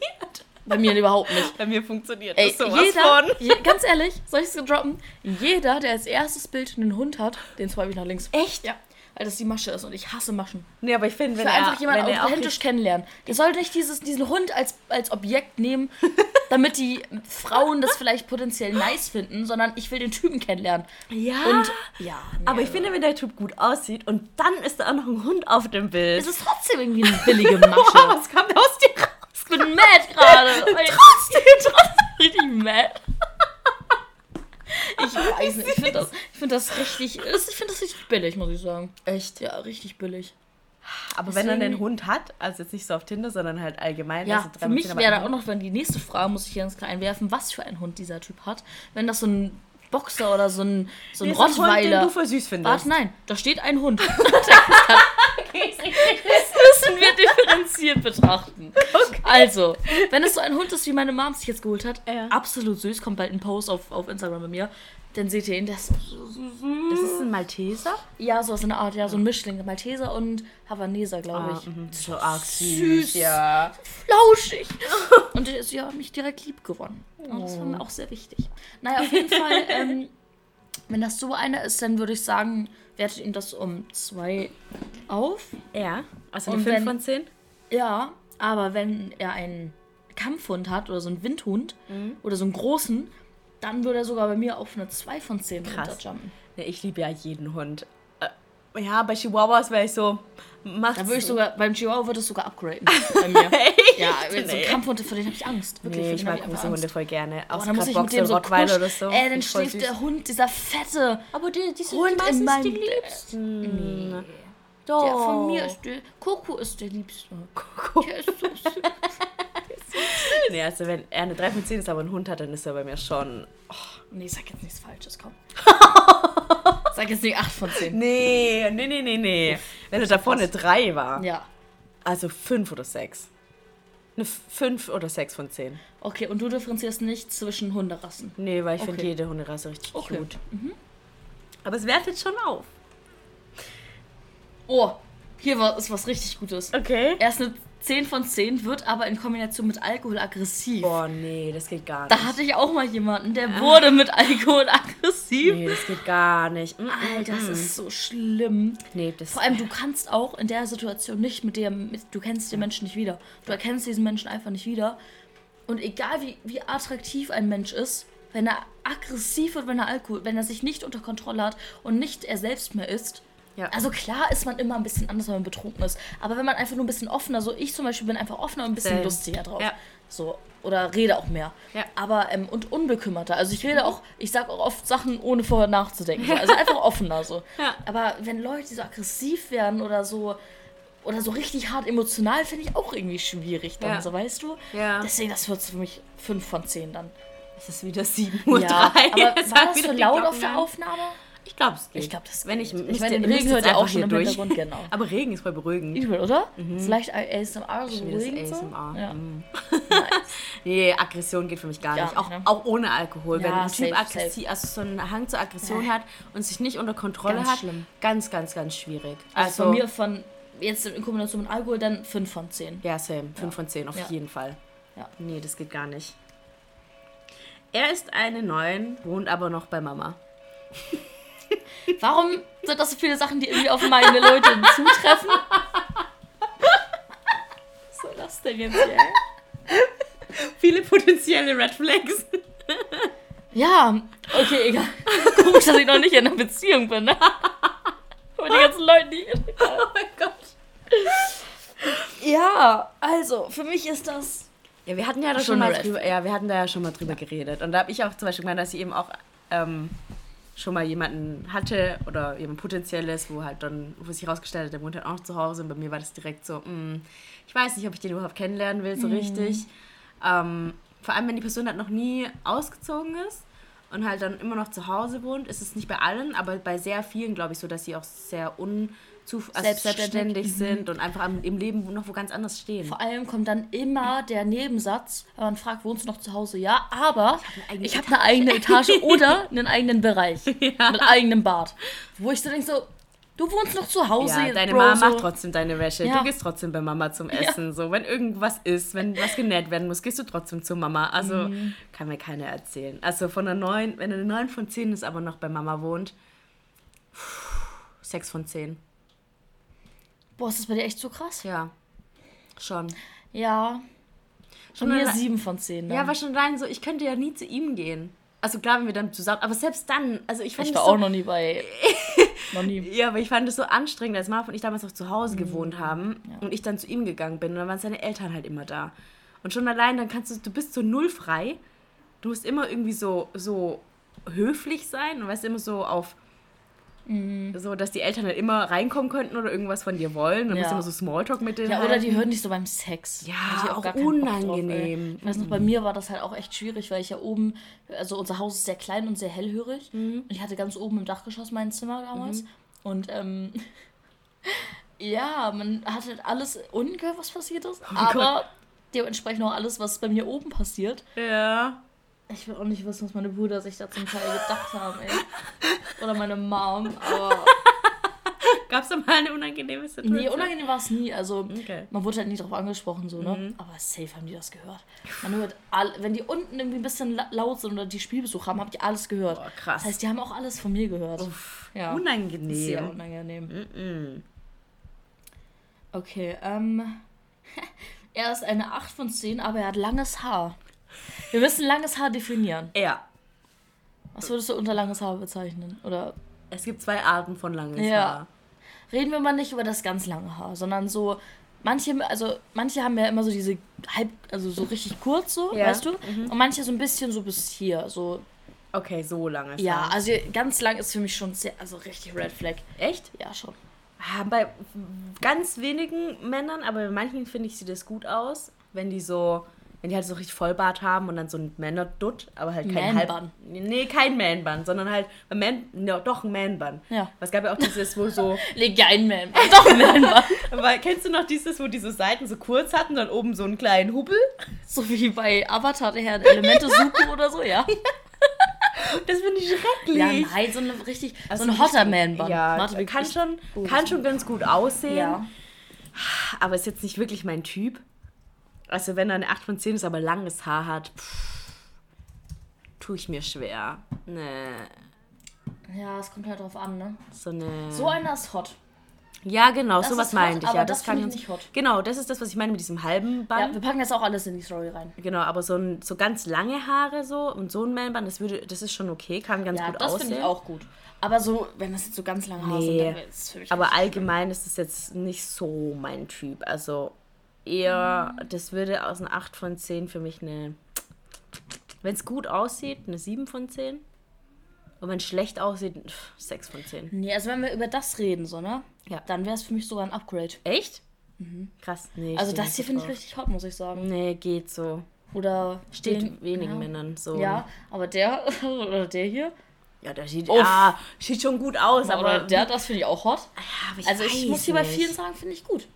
Bei mir überhaupt nicht. Bei mir funktioniert Ey, das sowas jeder, von. je, ganz ehrlich, soll ich es droppen? Jeder, der als erstes Bild einen Hund hat, den swipe ich nach links. Echt? Ja. Weil das die Masche ist und ich hasse Maschen. Nee, aber ich finde, Ich wenn will er, einfach jemanden authentisch kennenlernen. Der soll nicht dieses, diesen Hund als, als Objekt nehmen, *laughs* damit die Frauen das vielleicht potenziell nice finden, sondern ich will den Typen kennenlernen. Ja. Und ja, nee, aber ich also, finde, wenn der Typ gut aussieht und dann ist da auch noch ein Hund auf dem Bild. es ist trotzdem irgendwie eine billige *laughs* Masche. was kommt aus dir raus? Ich bin mad gerade. *laughs* Trotzdem, trotzdem. richtig mad. Ich *laughs* weiß nicht. Ich finde das, ich find das richtig. Ich finde das richtig billig, muss ich sagen. Echt? Ja, richtig billig. Aber wenn er einen Deswegen- Hund hat, also jetzt nicht so auf Tinder, sondern halt allgemein. Ja, also für mich wäre da auch noch, wenn die nächste Frage, muss ich hier ganz klar einwerfen, was für ein Hund dieser Typ hat. Wenn das so ein Boxer oder so ein, so ein ein Hund, den Rottweiler. du voll süß findest. Warte, nein, da steht ein Hund. *laughs* Das müssen wir differenziert betrachten. Also, wenn es so ein Hund ist, wie meine Mom sich jetzt geholt hat, Ja. absolut süß, kommt bald ein Post auf, auf Instagram bei mir. Dann seht ihr ihn, der ist so süß. Das ist ein Malteser? Ja, so aus einer Art, ja, so ein Mischling. Malteser und Havaneser, glaube ich. mhm. So arg Süß. süß, ja. Flauschig. *laughs* Und ist ja mich direkt lieb gewonnen. Und das war mir auch sehr wichtig. Naja, auf jeden Fall, *laughs* ähm, wenn das so einer ist, dann würde ich sagen, wertet ihn das um zwei auf. Ja, also eine 5 wenn- von 10? Ja, aber wenn er einen Kampfhund hat oder so einen Windhund oder so einen großen, dann würde er sogar bei mir auf eine 2 von 10 Krass. runterjumpen. Ja, ich liebe ja jeden Hund. Äh, Ja, bei Chihuahuas wäre ich so, macht's. Da würde ich sogar, beim Chihuahua würde es sogar upgraden *laughs* bei mir. Ja, so Nee. Kampfhund, vor dem habe ich Angst. Wirklich, Nee, ich mag große Angst. Hunde voll gerne. Auch Boah, so dann muss ich mit dem so Rottweiler oder so. Ey, dann schläft süß. der Hund, dieser fette Aber die, die sind Hund die meistens in meinem die liebsten. Nee. Doch. Der von mir ist der. Coco ist der Liebste. Coco. Der ist so süß. *laughs* Nee, also wenn er eine 3 von 10 ist, aber ein Hund hat, dann ist er bei mir schon... Nee, sag jetzt nichts Falsches, komm. *laughs* sag jetzt nicht 8 von 10. Nee, nee, nee, nee, nee. Wenn er davor eine 3 war, Ja. also 5 oder 6. Eine 5 oder 6 von 10. Okay, und du differenzierst nicht zwischen Hunderassen. Nee, weil ich finde Okay. jede Hunderasse richtig Okay. cute. Aber es wertet schon auf. Oh, hier war, ist was richtig Gutes. Okay. Er ist eine 10 von 10, wird aber in Kombination mit Alkohol aggressiv. Boah, nee, das geht gar nicht. Da hatte ich auch mal jemanden, der wurde mit Alkohol aggressiv. Nee, das geht gar nicht. Mm, Alter, das mm. ist so schlimm. Nee, das Vor allem, *laughs* du kannst auch in der Situation nicht mit dem, mit, du kennst den Menschen nicht wieder. Du erkennst diesen Menschen einfach nicht wieder. Und egal wie, wie attraktiv ein Mensch ist, wenn er aggressiv wird, wenn er Alkohol, wenn er sich nicht unter Kontrolle hat und nicht er selbst mehr ist, Ja. also klar ist man immer ein bisschen anders, wenn man betrunken ist. Aber wenn man einfach nur ein bisschen offener, so ich zum Beispiel bin einfach offener und ein bisschen Same. lustiger drauf. Ja. So. Oder rede auch mehr. Ja. Aber, ähm, und unbekümmerter. Also ich rede auch, ich sage auch oft Sachen, ohne vorher nachzudenken. So. Also *laughs* einfach offener so. Aber wenn Leute so aggressiv werden oder so, oder so richtig hart emotional, finde ich auch irgendwie schwierig dann, so weißt du? Deswegen, das wird für mich 5 von 10 dann. Es ist wieder 7 Uhr. Ja, drei. aber *laughs* war das so laut auf der. Aufnahme? Ich glaube, es geht. Ich glaube, das Wenn ich, geht. Ich meine, den Regen hört ihr auch schon hier im durch. Hintergrund, genau. Aber Regen ist voll beruhigend. Übel, oder? Vielleicht ASMR so beruhigend so? ASMR. Ja. Mm. Nice. *laughs* Nee, Aggression geht für mich gar Gar nicht. Auch, ne? auch ohne Alkohol. Wenn Ja, ein Typ aggressiv, also so einen Hang zur Aggression hat und sich nicht unter Kontrolle Ganz hat, schlimm. ganz, ganz, ganz schwierig. Also, von mir von, jetzt in Kombination mit Alkohol, dann 5 von 10. Ja, same. 5 von 10 auf Ja. jeden Fall. Ja. Nee, das geht gar nicht. Er ist eine Neun, wohnt aber noch bei Mama. *laughs* *laughs* Warum sind das so viele Sachen, die irgendwie auf meine Leute zutreffen? *laughs* Was soll das denn jetzt hier? Viele potenzielle Red Flags. Ja, okay, egal. Komisch, dass ich noch nicht in einer Beziehung bin, ne? Und die ganzen Leute, die. Oh mein Gott. Ja, also, für mich ist das. Ja, wir hatten ja da Schon mal drüber, ja, wir hatten da ja schon mal drüber geredet. Und da habe ich auch zum Beispiel gemeint, dass ich eben auch ähm, schon mal jemanden hatte oder jemand potenzielles, wo halt dann, wo sich herausgestellt hat, der wohnt halt auch noch zu Hause. Und bei mir war das direkt so, mh, ich weiß nicht, ob ich den überhaupt kennenlernen will, so richtig. Ähm, vor allem, wenn die Person halt noch nie ausgezogen ist und halt dann immer noch zu Hause wohnt, ist es nicht bei allen, aber bei sehr vielen, glaube ich, so, dass sie auch sehr unzu also Selbstständig. sind und einfach am, im Leben noch wo ganz anders stehen. Vor allem kommt dann immer der Nebensatz, wenn man fragt, wohnst du noch zu Hause? Ja, aber ich habe eine eigene Etage *laughs* oder einen eigenen Bereich. *laughs* Mit eigenem Bad. Wo ich so denke, so, du wohnst noch zu Hause. Ja, deine Bro, Mama so. macht trotzdem deine Wäsche. Ja. Du gehst trotzdem bei Mama zum Essen. So, wenn irgendwas ist, wenn was genäht werden muss, gehst du trotzdem zu Mama. Also Mhm. kann mir keiner erzählen. Also von einer neun, wenn eine 9 von 10 ist, aber noch bei Mama wohnt, 6 von 10. Boah, ist das bei dir echt so krass? Ja. Schon. Ja. Schon Von mir 7 von 10. Ja, war schon rein so, ich könnte ja nie zu ihm gehen. Also klar, wenn wir dann zusammen, aber selbst dann, also ich fand ich war so, auch noch nie bei. *laughs* noch nie. Ja, aber ich fand es so anstrengend, als Marv und ich damals noch zu Hause Mhm. gewohnt haben und ich dann zu ihm gegangen bin und dann waren seine Eltern halt immer da. Und schon allein, dann kannst du, du bist so null frei. Du musst immer irgendwie so, so höflich sein und weißt immer so auf, Mhm. so, dass die Eltern halt immer reinkommen könnten oder irgendwas von dir wollen. Dann musst du Ja. immer so Smalltalk mit denen Ja, oder die hören dich so beim Sex. Ja, auch keinen Bock drauf, unangenehm. ich weiß noch, bei mir war das halt auch echt schwierig, weil ich ja oben, also unser Haus ist sehr klein und sehr hellhörig. Mhm. Und ich hatte ganz oben im Dachgeschoss mein Zimmer damals. Und ähm, *laughs* ja, man hat halt alles ungehört, was passiert ist. Oh aber dementsprechend auch alles, was bei mir oben passiert. Ja. Ich will auch nicht wissen, was meine Brüder sich da zum Teil gedacht haben, ey. Oder meine Mom, aber. *laughs* Gab es da mal eine unangenehme Situation? Nee, unangenehm war es nie. Also, Okay. man wurde halt nie drauf angesprochen, so, ne? Aber safe haben die das gehört. Man hört all, wenn die unten irgendwie ein bisschen la- laut sind oder die Spielbesuch haben, habe ich alles gehört. Boah, krass. Das heißt, die haben auch alles von mir gehört. ja. Unangenehm. Sehr unangenehm. Mm-mm. Okay, ähm. *laughs* Er ist eine 8 von 10, aber er hat langes Haar. Wir müssen langes Haar definieren. Ja. Was würdest du unter langes Haar bezeichnen? Oder Es gibt zwei Arten von langes Ja. Haar. reden wir mal nicht über das ganz lange Haar, sondern so. Manche, also manche haben ja immer so diese halb, also so richtig kurz so, Ja. weißt du? Und manche so ein bisschen so bis hier, so. Okay, so langes Ja, Haar. also ganz lang ist für mich schon sehr, also richtig Red Flag. Echt? Ja, schon. Ah, Bei ganz wenigen Männern, aber bei manchen finde ich, sieht das gut aus, wenn die so, wenn die halt so richtig Vollbart haben und dann so ein Männerdutt, aber halt kein Man-Bun. Halb... Nee, kein Man-Bun, sondern halt, ein Man, ja, doch ein Man-Bun. Ja. Es gab ja auch dieses, wo so, *laughs* Leg ja einen Man. Doch, ein Man. *laughs* aber kennst du noch dieses, wo die so Seiten so kurz hatten, dann oben so einen kleinen Hubbel? So wie bei Avatar, der Herr Elemente *laughs* Suku oder so, ja. Das finde ich schrecklich. Ja, nein, so eine richtig, Also so ein hotter Man-Bun. Ja, Warte, kann schon, Oh, kann schon ganz gut aussehen. Ja. Aber ist jetzt nicht wirklich mein Typ. Also wenn er eine 8 von 10 ist, aber langes Haar hat, pff, tue ich mir schwer. Ne, Ja, es kommt halt drauf an, ne? so eine... So einer ist hot. ja, genau, Das sowas meinte ich. Ja, das das kann ich ganz- nicht hot. Genau, das ist das, was ich meine mit diesem halben Band. Ja, wir packen jetzt auch alles in die Story rein. Genau, aber so, ein, so ganz lange Haare so und so ein Man-Band, das, würde, das ist schon okay, kann ganz Ja, gut das aussehen. finde ich auch gut. Aber so, wenn das jetzt so ganz lange Haare Nee. sind, dann ist es für mich Aber allgemein ist es jetzt nicht so mein Typ. Also eher, Mhm. das würde aus einer 8 von 10 für mich eine, wenn es gut aussieht, eine 7 von 10. Und wenn es schlecht aussieht, pff, 6 von 10. Nee, also wenn wir über das reden, so, ne? Ja. Dann wäre es für mich sogar ein Upgrade. Echt? Krass, nee. Also das hier finde ich richtig hot, muss ich sagen. Nee, geht so. Oder Steht den- wenigen ja. Männern so. Ja, aber der *laughs* oder der hier, Ja, der sieht, Uff. ah, sieht schon gut aus, aber. aber der, das finde ich auch hot. ja, aber Also ich muss hier bei vielen sagen, finde ich gut.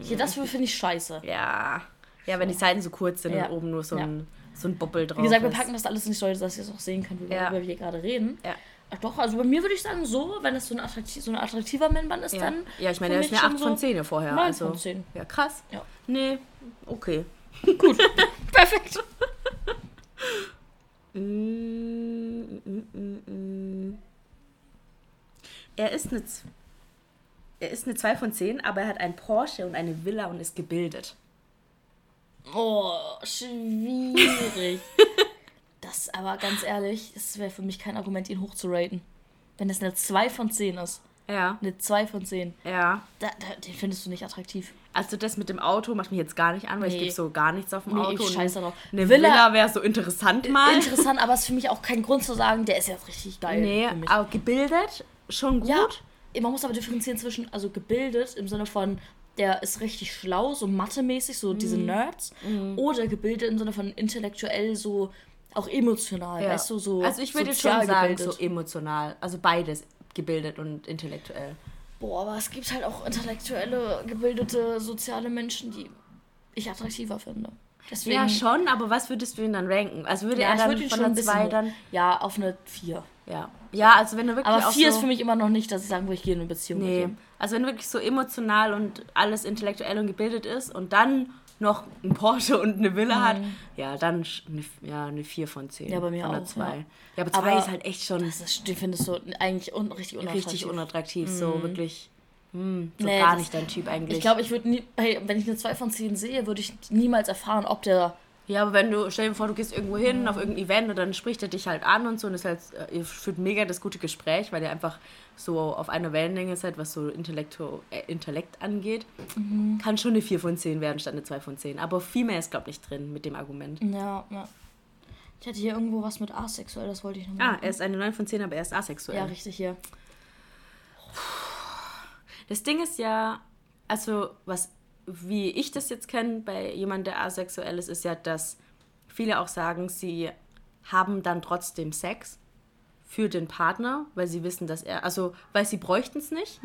Hier, das finde ich scheiße. Ja. Ja, wenn die Seiten so kurz sind Ja. und oben nur so ein, so ein Boppel drauf Wie gesagt, wir packen das alles die Story, dass ihr es auch sehen könnt, worüber wir hier gerade reden. Ja. Ach doch, also bei mir würde ich sagen, so, wenn es so ein, attraktiv, so ein attraktiver Man-Band ist, Ja, dann. ja ich meine, der ist schon 8 von so 10 ja vorher. 9 also. von 10. Ja, krass. Ja. Nee, okay. *laughs* *laughs* Perfekt. *laughs* Mm, mm, mm. Er ist eine er ist eine 2 von 10, aber er hat einen Porsche und eine Villa und ist gebildet. Oh, schwierig. *laughs* das aber ganz ehrlich, das wäre für mich kein Argument, ihn hochzuraten. Wenn es eine 2 von 10 ist. Ja. Eine 2 von 10. Ja. Da, da, den findest du nicht attraktiv. Also das mit dem Auto macht mich jetzt gar nicht an, weil ich Nee. gebe so gar nichts auf dem Nee, Auto. ich scheiße drauf. Eine Villa- Villa, wäre so interessant mal. Interessant, aber es ist für mich auch kein Grund zu sagen, der ist jetzt richtig geil. nee, für mich. aber gebildet, schon gut. Ja, man muss aber differenzieren zwischen, also gebildet im Sinne von, der ist richtig schlau, so mathemäßig, so diese Mhm. Nerds, oder gebildet im Sinne von intellektuell, so auch emotional, Ja. weißt du, so. also ich würde schon sagen, gebildet. so emotional. Also beides, gebildet und intellektuell. Boah, aber es gibt halt auch intellektuelle, gebildete, soziale Menschen, die ich attraktiver finde. Deswegen, Ja, schon, aber was würdest du ihn dann ranken? Also würde Ja, er dann würde von schon ein der bisschen 2 hoch- dann. Ja, auf eine 4. Ja. Ja, also wenn du wirklich Aber auch 4 so, ist für mich immer noch nicht, dass ich sagen würde, ich gehe in eine Beziehung Nee. Also wenn wirklich so emotional und alles intellektuell und gebildet ist und dann noch ein Porsche und eine Villa hat, ja, dann eine, ja, eine 4 von 10. Ja, bei mir auch, 2. ja. Ja. aber 2 Aber ist halt echt schon Das ist, den findest du eigentlich un, richtig unattraktiv. richtig unattraktiv. So wirklich hm, so Nee, gar nicht dein Typ eigentlich. Ich glaube, ich würde nie, bei- wenn ich eine 2 von 10 sehe, würde ich niemals erfahren, ob der. Ja, aber wenn du, stell dir vor, du gehst irgendwo hin, auf irgendein Event und dann spricht er dich halt an und so und ist halt, äh, ihr führt mega das gute Gespräch, weil ihr einfach so auf einer Wellenlänge seid, was so Intellekto, äh, Intellekt angeht. Kann schon eine 4 von 10 werden statt eine 2 von 10. Aber viel mehr ist, glaube ich, nicht drin mit dem Argument. Ja, ja. Ich hatte hier irgendwo was mit asexuell, das wollte ich nochmal. Ah, er ist eine 9 von 10, aber er ist asexuell. Ja, richtig hier. Das Ding ist ja, also was, wie ich das jetzt kenne bei jemandem, der asexuell ist, ist ja, dass viele auch sagen, sie haben dann trotzdem Sex für den Partner, weil sie wissen, dass er, also weil sie bräuchten es nicht,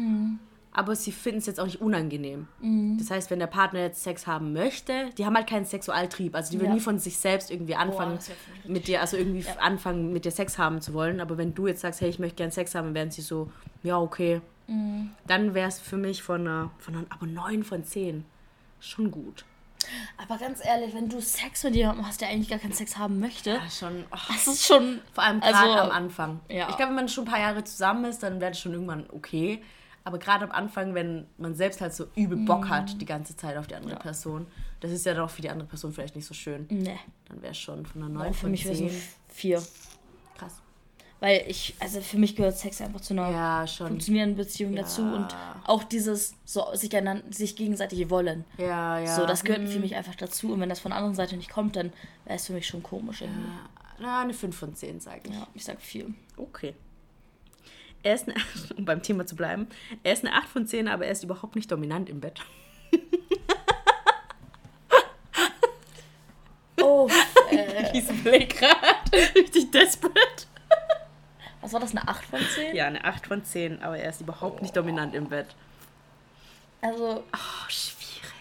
aber sie finden es jetzt auch nicht unangenehm. Mhm. Das heißt, wenn der Partner jetzt Sex haben möchte, die haben halt keinen Sexualtrieb. Also die würden Ja. nie von sich selbst irgendwie anfangen, mich mit dir, also irgendwie anfangen, mit dir Sex haben zu wollen. Aber wenn du jetzt sagst, hey, ich möchte gern Sex haben, werden sie so, ja, okay. Mhm. Dann wäre es für mich von einer, von einer, aber 9 von 10 schon gut. Aber ganz ehrlich, wenn du Sex mit jemandem hast, der eigentlich gar keinen Sex haben möchte, ja, schon, oh, das ist schon. Vor allem gerade also, am Anfang. Ja. Ich glaube, wenn man schon ein paar Jahre zusammen ist, dann wäre es schon irgendwann okay. Aber gerade am Anfang, wenn man selbst halt so übel Bock mm. hat, die ganze Zeit auf die andere ja. Person, das ist ja doch für die andere Person vielleicht nicht so schön. Nee. Dann wäre es schon von einer 9 ja, Für mich wäre es 4. Weil ich, also für mich gehört Sex einfach zu einer Ja, schon. funktionierenden Beziehung Ja. dazu und auch dieses so sich, einander, sich gegenseitig wollen. Ja, ja. So, das gehört für mich einfach dazu. Und wenn das von der anderen Seite nicht kommt, dann wäre es für mich schon komisch irgendwie. Na, eine 5 von 10, sage ich. Ja, ich sag vier. Okay. Er ist eine, *laughs* um beim Thema zu bleiben, er ist eine 8 von 10, aber er ist überhaupt nicht dominant im Bett. Oh, *laughs* äh, Diesen Blick gerade. Richtig desperate. Was war das, eine 8 von 10? Ja, eine 8 von 10, aber er ist überhaupt nicht dominant im Bett. Also, Oh, schwierig.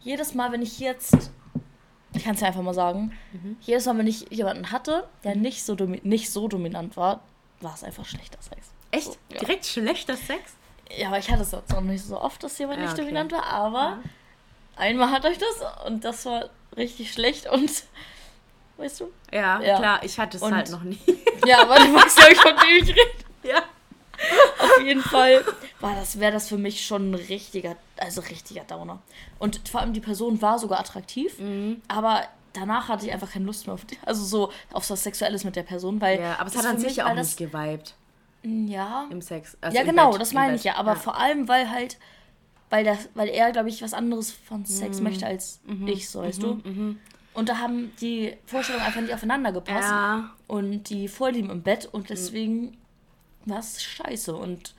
jedes Mal, wenn ich jetzt, ich kann es ja einfach mal sagen, Mhm. jedes Mal, wenn ich jemanden hatte, der nicht so, nicht so dominant war, war es einfach schlechter Sex. Echt? So, ja. Direkt schlechter Sex? Ja, aber ich hatte es jetzt noch nicht so oft, dass jemand Ja, nicht okay. dominant war, aber einmal hatte ich das und das war richtig schlecht und, weißt du? Ja, Ja. klar, ich hatte es Und- halt noch nie. *laughs* Ja, aber du weißt ja, von dem ich rede. *laughs* ja. Auf jeden Fall war das, wäre das für mich schon ein richtiger, also richtiger Downer. Und vor allem die Person war sogar attraktiv, Mhm. aber danach hatte ich einfach keine Lust mehr auf die, also so auf was Sexuelles mit der Person, weil Ja, aber es das hat an sich auch weil nicht geweibt ja, im Sex. Also ja im genau, Bett, das meine Bett. ich ja, aber Ja. vor allem weil halt, weil das, weil er glaube ich was anderes von Sex Mhm. möchte als ich, so weißt du. Und da haben die Vorstellungen einfach nicht aufeinander gepasst Ja, und die Vorlieben im Bett und deswegen war es scheiße und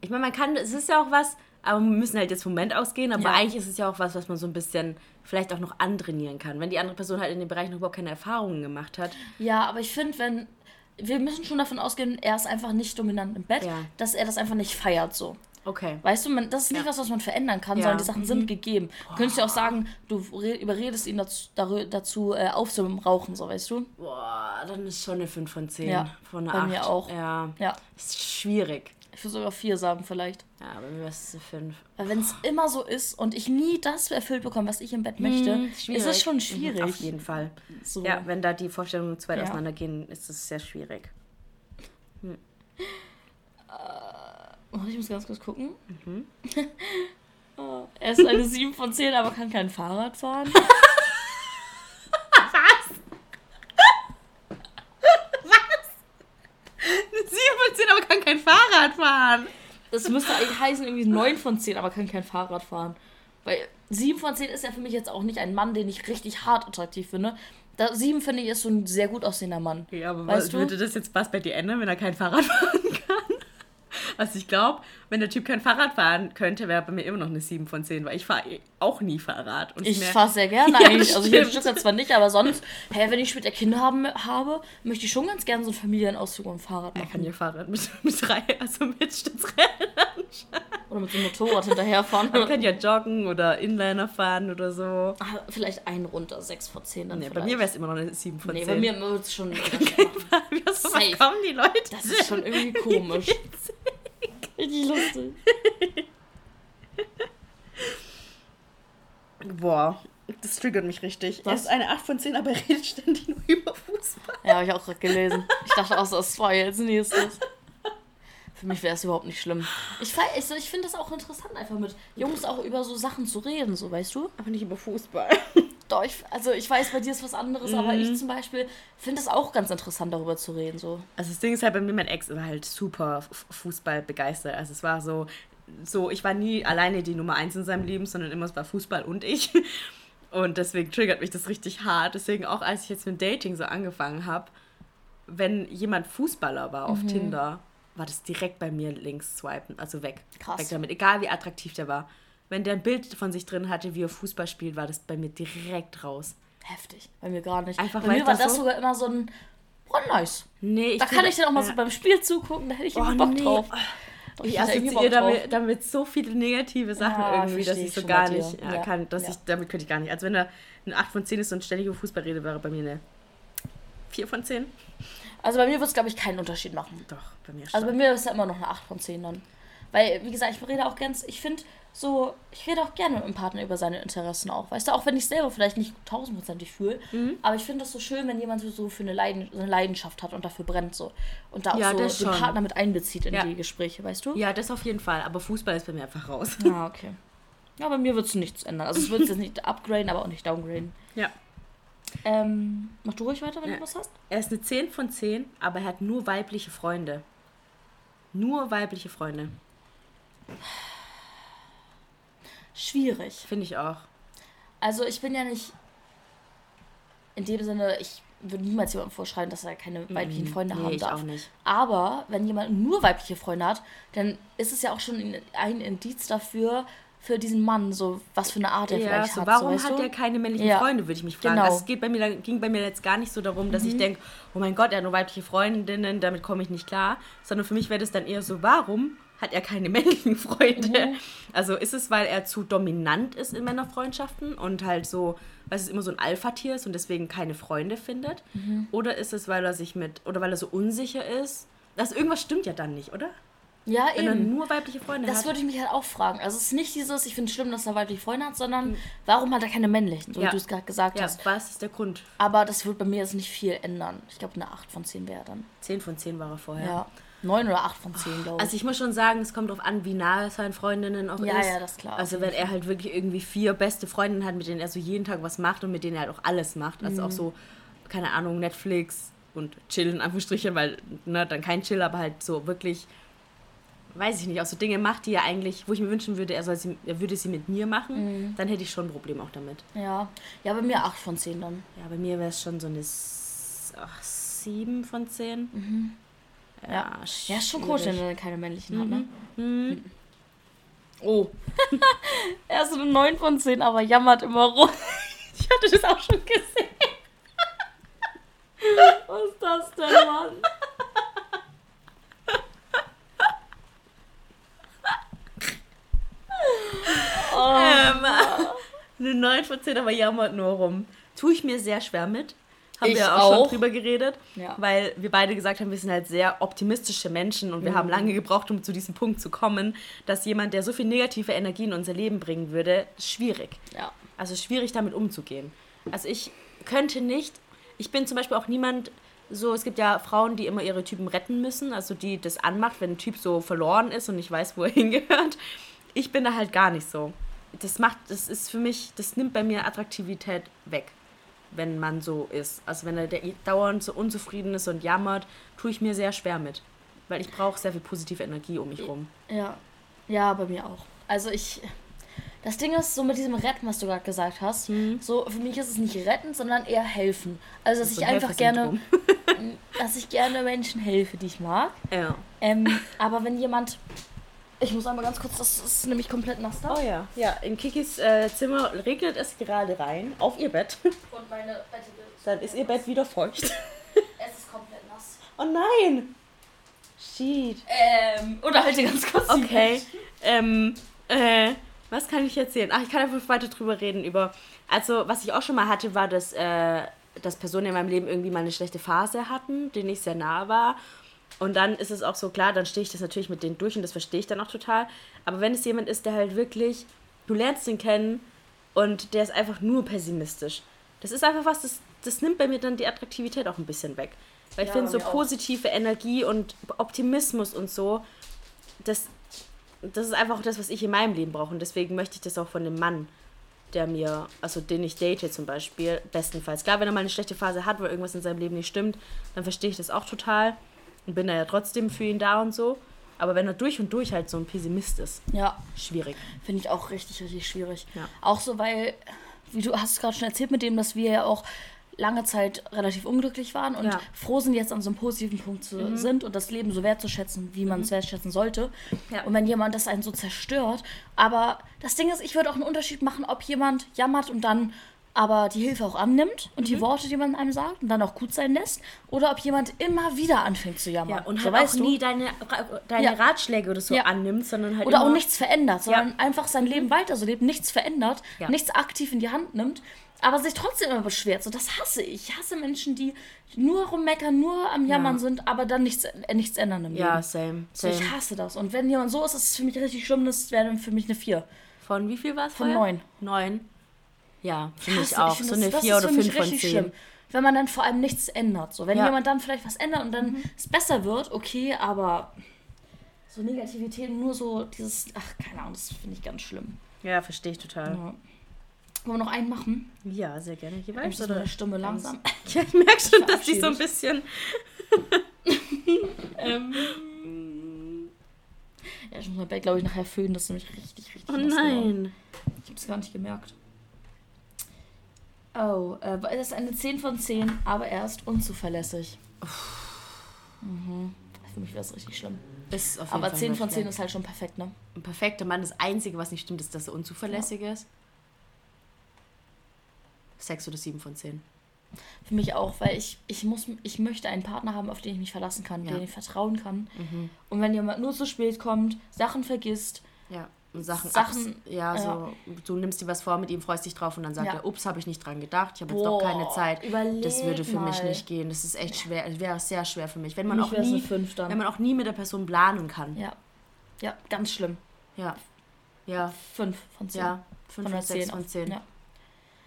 ich meine, man kann, es ist ja auch was, aber wir müssen halt jetzt vom Moment ausgehen, aber Ja. eigentlich ist es ja auch was, was man so ein bisschen vielleicht auch noch antrainieren kann. Wenn die andere Person halt in dem Bereich noch überhaupt keine Erfahrungen gemacht hat. Ja, aber ich finde, wenn. Wir müssen schon davon ausgehen, er ist einfach nicht dominant im Bett, Ja. dass er das einfach nicht feiert so. Okay. Weißt du, man, das ist nicht Ja. was, was man verändern kann, Ja. sondern die Sachen sind gegeben. Du könntest ja auch sagen, du re- überredest ihn dazu, dazu äh, aufzurauchen, so weißt du? Boah, dann ist schon eine 5 von 10. Ja, von einer bei 8. mir auch. Ja. Ja, Ist schwierig. ich würde sogar vier sagen vielleicht. Ja, bei mir ist es eine 5. Weil wenn es immer so ist und ich nie das erfüllt bekomme, was ich im Bett möchte, ist es schon schwierig. Mhm, Auf jeden Fall. So. Ja, wenn da die Vorstellungen zu weit auseinandergehen, ist es sehr schwierig. Oh, ich muss ganz kurz gucken. Mhm. *laughs* Oh, er ist eine 7 von 10, aber kann kein Fahrrad fahren. *laughs* Eine 7 von 10, aber kann kein Fahrrad fahren. Das müsste eigentlich heißen irgendwie 9 von 10, aber kann kein Fahrrad fahren. Weil 7 von 10 ist ja für mich jetzt auch nicht ein Mann, den ich richtig hart attraktiv finde. Da, 7 finde ich ist so ein sehr gut aussehender Mann. Ja, aber Weißt was, du? würde das jetzt was bei dir ändern, wenn er kein Fahrrad fahren kann? Was ich glaube, wenn der Typ kein Fahrrad fahren könnte, wäre bei mir immer noch eine 7 von 10, weil ich fahre auch nie Fahrrad. Und Ich fahre sehr *laughs* gerne Ja, eigentlich. Also hier in stimmt. Stuttgart zwar nicht, aber sonst, hä, wenn ich später Kinder haben, habe, möchte ich schon ganz gerne so einen Familienausflug am Fahrrad Er kann machen. ja Fahrrad mit, *laughs* mit also mit Stützrädern. Oder mit so einem Motorrad hinterherfahren. Man kann ja joggen oder Inliner fahren oder so. Ah, Vielleicht einen runter, 6 von 10 dann Nee, bei vielleicht. mir wäre es immer noch eine 7 von Nee, 10. bei mir wird es schon. *laughs* Safe. kommen die Leute? Das ist schon irgendwie komisch. Richtig lustig. *laughs* Boah, das triggert mich richtig. Er Was? ist eine 8 von 10, aber er *laughs* redet ständig nur über Fußball. Ja, habe ich auch gerade gelesen. Ich dachte auch, so, das war jetzt nächstes. Für mich wäre es überhaupt nicht schlimm. Ich, ich, ich finde das auch interessant, einfach mit Jungs auch über so Sachen zu reden, so weißt du? Aber nicht über Fußball. Doch, ich, also ich weiß, bei dir ist was anderes, aber ich zum Beispiel finde es auch ganz interessant, darüber zu reden. So. Also das Ding ist halt bei mir, mein Ex war halt super Fußball begeistert. Also es war so, so, ich war nie alleine die Nummer eins in seinem Leben, sondern immer es war Fußball und ich. *laughs* Und deswegen triggert mich das richtig hart. Deswegen auch als ich jetzt mit Dating so angefangen habe, wenn jemand Fußballer war Mhm. auf Tinder, war das direkt bei mir links swipen, also weg. Krass. Weg damit, egal wie attraktiv der war. Wenn der ein Bild von sich drin hatte, wie er Fußball spielt, war das bei mir direkt raus. Heftig. Bei mir gar nicht. Einfach, bei mir war das das so- sogar immer so ein. Oh, nice. Nee, ich Da kann ich dann auch mal ja. so beim Spiel zugucken, da hätte ich Oh, Bock nee. drauf. Doch, Ich irgendwie assoziiere damit, damit so viele negative Sachen Ja, irgendwie, dass ich ich so gar nicht äh, Ja. kann. Dass ich, damit könnte ich gar nicht. Also wenn er eine 8 von 10 ist und ständig über Fußball rede, wäre bei mir eine 4 von 10. Also bei mir wird es, glaube ich, keinen Unterschied machen. Doch, bei mir schon. Also bei mir ist ja immer noch eine 8 von 10 dann. Weil, wie gesagt, ich rede auch ganz, ich finde so, ich rede auch gerne mit dem Partner über seine Interessen auch. Weißt du, auch wenn ich selber vielleicht nicht tausendprozentig fühle, Mhm. aber ich finde das so schön, wenn jemand so für eine, Leiden, so eine Leidenschaft hat und dafür brennt so. Und da auch Ja, so den. Partner mit einbezieht in Ja. die Gespräche, weißt du? ja, das auf jeden Fall. Aber Fußball ist bei mir einfach raus. Ja, okay. Ja, bei mir wird es nichts ändern. Also es wird jetzt nicht upgraden, aber auch nicht downgraden. Ja. Ähm, mach du ruhig weiter, wenn Ja. du was hast. Er ist eine 10 von 10, aber er hat nur weibliche Freunde. Nur weibliche Freunde. Schwierig. Finde ich auch. Also ich bin ja nicht in dem Sinne, ich würde niemals jemandem vorschreiben, dass er keine weiblichen Freunde nee, haben ich darf. auch nicht. Aber wenn jemand nur weibliche Freunde hat, dann ist es ja auch schon ein- Indiz dafür, für diesen Mann, so was für eine Art er Ja, vielleicht so, hat. warum so, hat er keine männlichen Ja. Freunde, würde ich mich fragen. Genau. Es geht bei mir, ging bei mir jetzt gar nicht so darum, dass ich denke, oh mein Gott, er hat nur weibliche Freundinnen, damit komme ich nicht klar. Sondern für mich wäre das dann eher so, warum hat er keine *laughs* männlichen Freunde? Also ist es, weil er zu dominant ist in Männerfreundschaften und halt so, weil es immer so ein Alpha-Tier ist und deswegen keine Freunde findet? Oder ist es, weil er sich mit, oder weil er so unsicher ist? Also irgendwas stimmt ja dann nicht, oder? Ja, Wenn er eben. nur weibliche Freunde Das hat. würde ich mich halt auch fragen. Also es ist nicht dieses, ich finde es schlimm, dass er weibliche Freunde hat, sondern warum hat er keine männlichen, so Ja. wie du es gerade gesagt ja, hast. was ist der Grund? Aber das wird bei mir jetzt nicht viel ändern. Ich glaube, eine 8 von 10 wäre dann. 10 von 10 war er vorher. Ja. 9 oder 8 von 10, glaube ich. Also ich muss schon sagen, es kommt darauf an, wie nahe seinen Freundinnen auch Ja, ist. ja, das ist klar, Also wenn er halt wirklich irgendwie vier beste Freundinnen hat, mit denen er so jeden Tag was macht und mit denen er halt auch alles macht. Also Mhm. auch so, keine Ahnung, Netflix und Chill in Anführungsstrichen, weil, ne, dann kein Chill, aber halt so wirklich, weiß ich nicht, auch so Dinge macht, die er eigentlich, wo ich mir wünschen würde, er, soll sie, er würde sie mit mir machen, Mhm. dann hätte ich schon ein Problem auch damit. ja. ja, bei mir 8 von 10 dann. Ja, bei mir wäre es schon so eine ach, 7 von 10. Ja, Mhm. Ja, ist schon komisch, wenn er keine männlichen hat, ne? Mhm. Oh, *laughs* Er ist eine 9 von 10, aber jammert immer rum. *laughs* ich hatte das auch schon gesehen. *laughs* Was ist das denn, Mann? Oh. Ähm, eine 9 von 10, aber jammert nur rum. Tue ich mir sehr schwer mit. Haben Ich wir auch, auch. schon drüber geredet. Ja. Weil wir beide gesagt haben, wir sind halt sehr optimistische Menschen und wir Mhm. haben lange gebraucht, um zu diesem Punkt zu kommen, dass jemand, der so viel negative Energie in unser Leben bringen würde, schwierig. Ja. Also schwierig damit umzugehen. Also ich könnte nicht, ich bin zum Beispiel auch niemand, so, es gibt ja Frauen, die immer ihre Typen retten müssen, also die das anmacht, wenn ein Typ so verloren ist und nicht weiß, wo er *laughs* hingehört. Ich bin da halt gar nicht so. Das macht, das ist für mich, das nimmt bei mir Attraktivität weg, wenn man so ist. Also wenn er der dauernd so unzufrieden ist und jammert, tue ich mir sehr schwer mit. Weil ich brauche sehr viel positive Energie um mich rum. Ja. Ja, bei mir auch. Also ich. Das Ding ist, so mit diesem Retten, was du gerade gesagt hast, so für mich ist es nicht retten, sondern eher helfen. Also dass So ich ein einfach gerne, *laughs* dass ich gerne Menschen helfe, die ich mag. Ja. Ähm, aber wenn jemand. Ich muss einmal ganz kurz, das ist nämlich komplett nass da. Oh ja. Ja, in Kikis äh, Zimmer regnet es gerade rein, auf ihr Bett. *laughs* Und meine Bette Dann ist ihr Bett wieder feucht. *laughs* Es ist komplett nass. Oh nein! Shit. Ähm, oder halt ganz kurz. die Okay. Ähm, äh, was kann ich erzählen? Ach, ich kann einfach weiter drüber reden über. Also, was ich auch schon mal hatte, war, dass, äh, dass Personen in meinem Leben irgendwie mal eine schlechte Phase hatten, denen ich sehr nah war. Und dann ist es auch so klar, dann stehe ich das natürlich mit denen durch und das verstehe ich dann auch total. Aber wenn es jemand ist, der halt wirklich, du lernst ihn kennen und der ist einfach nur pessimistisch. Das ist einfach was, das, das nimmt bei mir dann die Attraktivität auch ein bisschen weg. Weil ich Ja, finde, so mir auch. positive Energie und Optimismus und so, das, das ist einfach auch das, was ich in meinem Leben brauche. Und deswegen möchte ich das auch von dem Mann, der mir, also den ich date zum Beispiel, bestenfalls. Klar, wenn er mal eine schlechte Phase hat, weil irgendwas in seinem Leben nicht stimmt, dann verstehe ich das auch total und bin da ja trotzdem für ihn da und so. Aber wenn er durch und durch halt so ein Pessimist ist, Ja, schwierig. finde ich auch richtig, richtig schwierig. Ja. Auch so, weil, wie du hast es gerade schon erzählt mit dem, dass wir ja auch lange Zeit relativ unglücklich waren und Ja. Mhm. froh sind, jetzt an so einem positiven Punkt zu, sind und das Leben so wertzuschätzen, wie man es wertschätzen sollte. Ja. Und wenn jemand das einen so zerstört, aber das Ding ist, ich würde auch einen Unterschied machen, ob jemand jammert und dann aber die Hilfe auch annimmt und mhm. die Worte, die man einem sagt und dann auch gut sein lässt, oder ob jemand immer wieder anfängt zu jammern. Ja, und so, halt auch nie deine, deine ja. Ratschläge oder so ja. annimmt, sondern halt. Oder auch nichts verändert, sondern einfach sein Leben mhm. weiter so lebt, nichts verändert, nichts aktiv in die Hand nimmt, aber sich trotzdem immer beschwert. So, das hasse ich. Ich hasse Menschen, die nur rummeckern, nur am Jammern sind, aber dann nichts, äh, nichts ändern im Leben. Ja, same, same. So, ich hasse das. Und wenn jemand so ist, ist es für mich richtig schlimm, das wäre dann für mich eine 4. Von wie viel war es? Von 9. 9. Ja, für Ich auch. ich finde, so eine das 4 ist oder für mich 5 von richtig 10. schlimm. Wenn man dann vor allem nichts ändert. So, wenn Ja. Mhm. jemand dann vielleicht was ändert und dann es besser wird, okay, aber so Negativität, nur so dieses, ach, keine Ahnung, das finde ich ganz schlimm. Ja, verstehe ich total. Ja. Wollen wir noch einen machen? Ja, sehr gerne. Ich Jeweils, oder? meine Stimme langsam. *laughs* Ja, ich merke schon, dass die so ein bisschen... *laughs* ähm, ja, ich muss mein Bett, glaube ich, nachher föhnen. Das ist nämlich richtig, richtig Oh geworden. nein. Ich habe es gar nicht gemerkt. Oh, äh, das ist eine 10 von 10, aber er ist unzuverlässig. Mhm. Für mich wäre es richtig schlimm. Ist auf jeden Aber Fall 10 von Red 10 Flag. ist halt schon perfekt, ne? Ein perfekter Mann. Das Einzige, was nicht stimmt, ist, dass er unzuverlässig ist. 6 oder 7 von 10. Für mich auch, weil ich, ich muss, ich möchte einen Partner haben, auf den ich mich verlassen kann, Ja. den ich vertrauen kann. Mhm. Und wenn jemand nur zu spät kommt, Sachen vergisst, Ja. Sachen, Sachen- abs- ja, ja. so, du nimmst dir was vor, mit ihm freust dich drauf und dann sagt Ja. er, ups, habe ich nicht dran gedacht, ich habe jetzt doch keine Zeit. Das würde für mich mal. nicht gehen. Das ist echt schwer, es wäre sehr schwer für mich. Wenn man mich auch nie, 5 dann. wenn man auch nie mit der Person planen kann. ja. ja, ganz schlimm. Ja. Ja. 5 von 10. Ja. 5 von von der 6 10 von 10. Ja.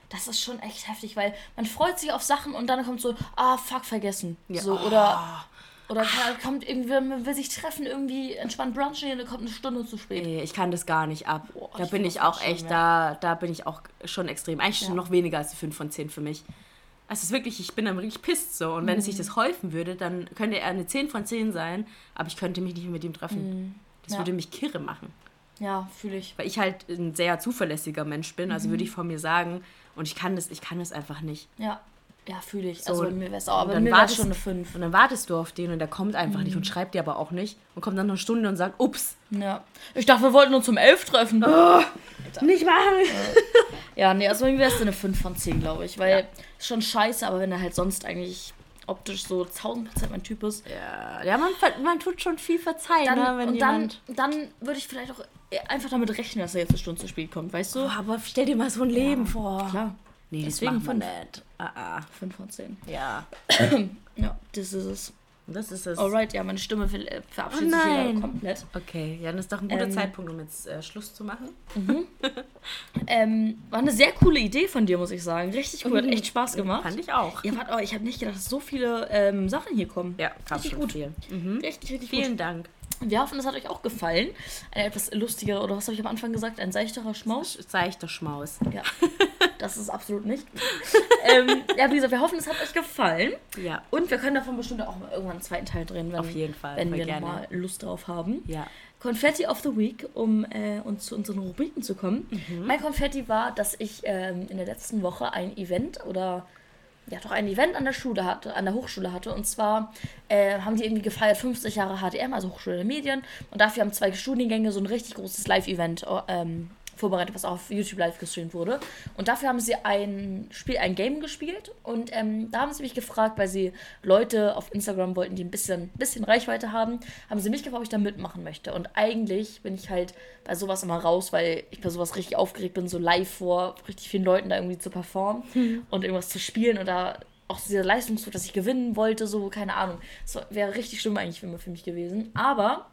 Das ist schon echt heftig, weil man freut sich auf Sachen und dann kommt so, ah, fuck, vergessen. Ja. So, oder, oder kann- kommt irgendwie, man will sich treffen, irgendwie entspannt brunchen und dann kommt eine Stunde zu spät. Nee, ich kann das gar nicht ab. Boah, da ich bin ich das auch echt, da, da bin ich auch schon extrem. Eigentlich Ja. noch weniger als die 5 von 10 für mich. Also es ist wirklich, ich bin dann wirklich pisst so. Und wenn es sich Mhm. das häufen würde, dann könnte er eine 10 von 10 sein, aber ich könnte mich nicht mehr mit ihm treffen. Das Mhm. Ja. würde mich kirre machen. Ja, fühle ich. Weil ich halt ein sehr zuverlässiger Mensch bin, also Mhm. würde ich von mir sagen. Und ich kann das, ich kann das einfach nicht. Ja, ja, fühle ich. So, also bei mir wäre es auch, aber dann mir wartest- schon eine 5. Und dann wartest du auf den und der kommt einfach Mhm. nicht und schreibt dir aber auch nicht. Und kommt dann noch eine Stunde und sagt, ups, Ja. Ich dachte, wir wollten uns um 11 treffen. nicht machen. Ja, nee, also bei mir wäre es eine 5 von 10, glaube ich. Weil ist schon scheiße, aber wenn er halt sonst eigentlich optisch so 1000% mein Typ ist, Ja, ja man, man tut schon viel verzeihen, dann, ne, wenn und jemand... dann, dann würde ich vielleicht auch einfach damit rechnen, dass er jetzt eine Stunde zu spät kommt, weißt du? Oh, aber stell dir mal so ein Leben vor. Klar. Nee, das Deswegen macht man fünf. nicht. Ah, ah. 5 von 10. Ja, Ja, das ist es. das ist es. Alright, ja, meine Stimme äh, verabschiedet Oh sich wieder komplett. Okay, ja, das ist doch ein guter Ähm, Zeitpunkt, um jetzt äh, Schluss zu machen. *laughs* Ähm, war eine sehr coole Idee von dir, muss ich sagen. Richtig cool, hat echt Spaß gemacht. Fand ich auch. Ja, warte, oh, ich habe nicht gedacht, dass so viele ähm, Sachen hier kommen. Ja, kam Richtig schon gut. viel. Mhm. Richtig, richtig Vielen gut. Dank. Wir hoffen, es hat euch auch gefallen. Ein etwas lustiger, oder was habe ich am Anfang gesagt? Ein seichterer Schmaus? Seichter Schmaus. Ja, *laughs* das ist absolut nicht. *laughs* ähm, ja, wie gesagt, wir hoffen, es hat euch gefallen. Ja, Und wir können davon bestimmt auch mal irgendwann einen zweiten Teil drehen, wenn, Auf jeden Fall, wenn wir gerne. nochmal Lust drauf haben. ja. Konfetti of the Week, um äh, uns zu unseren Rubriken zu kommen. Mhm. Mein Konfetti war, dass ich ähm, in der letzten Woche ein Event oder ja doch ein Event an der Schule hatte, an der Hochschule hatte. Und zwar äh, haben die irgendwie gefeiert 50 Jahre HDM, also Hochschule der Medien. Und dafür haben zwei Studiengänge so ein richtig großes Live-Event ähm, vorbereitet, was auch auf YouTube live gestreamt wurde. Und dafür haben sie ein Spiel, ein Game gespielt. Und ähm, da haben sie mich gefragt, weil sie Leute auf Instagram wollten, die ein bisschen, bisschen Reichweite haben, haben sie mich gefragt, ob ich da mitmachen möchte. Und eigentlich bin ich halt bei sowas immer raus, weil ich bei sowas richtig aufgeregt bin, so live vor richtig vielen Leuten da irgendwie zu performen und irgendwas zu spielen oder auch dieser Leistungsdruck, dass ich gewinnen wollte, so, keine Ahnung. Das wäre richtig schlimm eigentlich für mich gewesen. Aber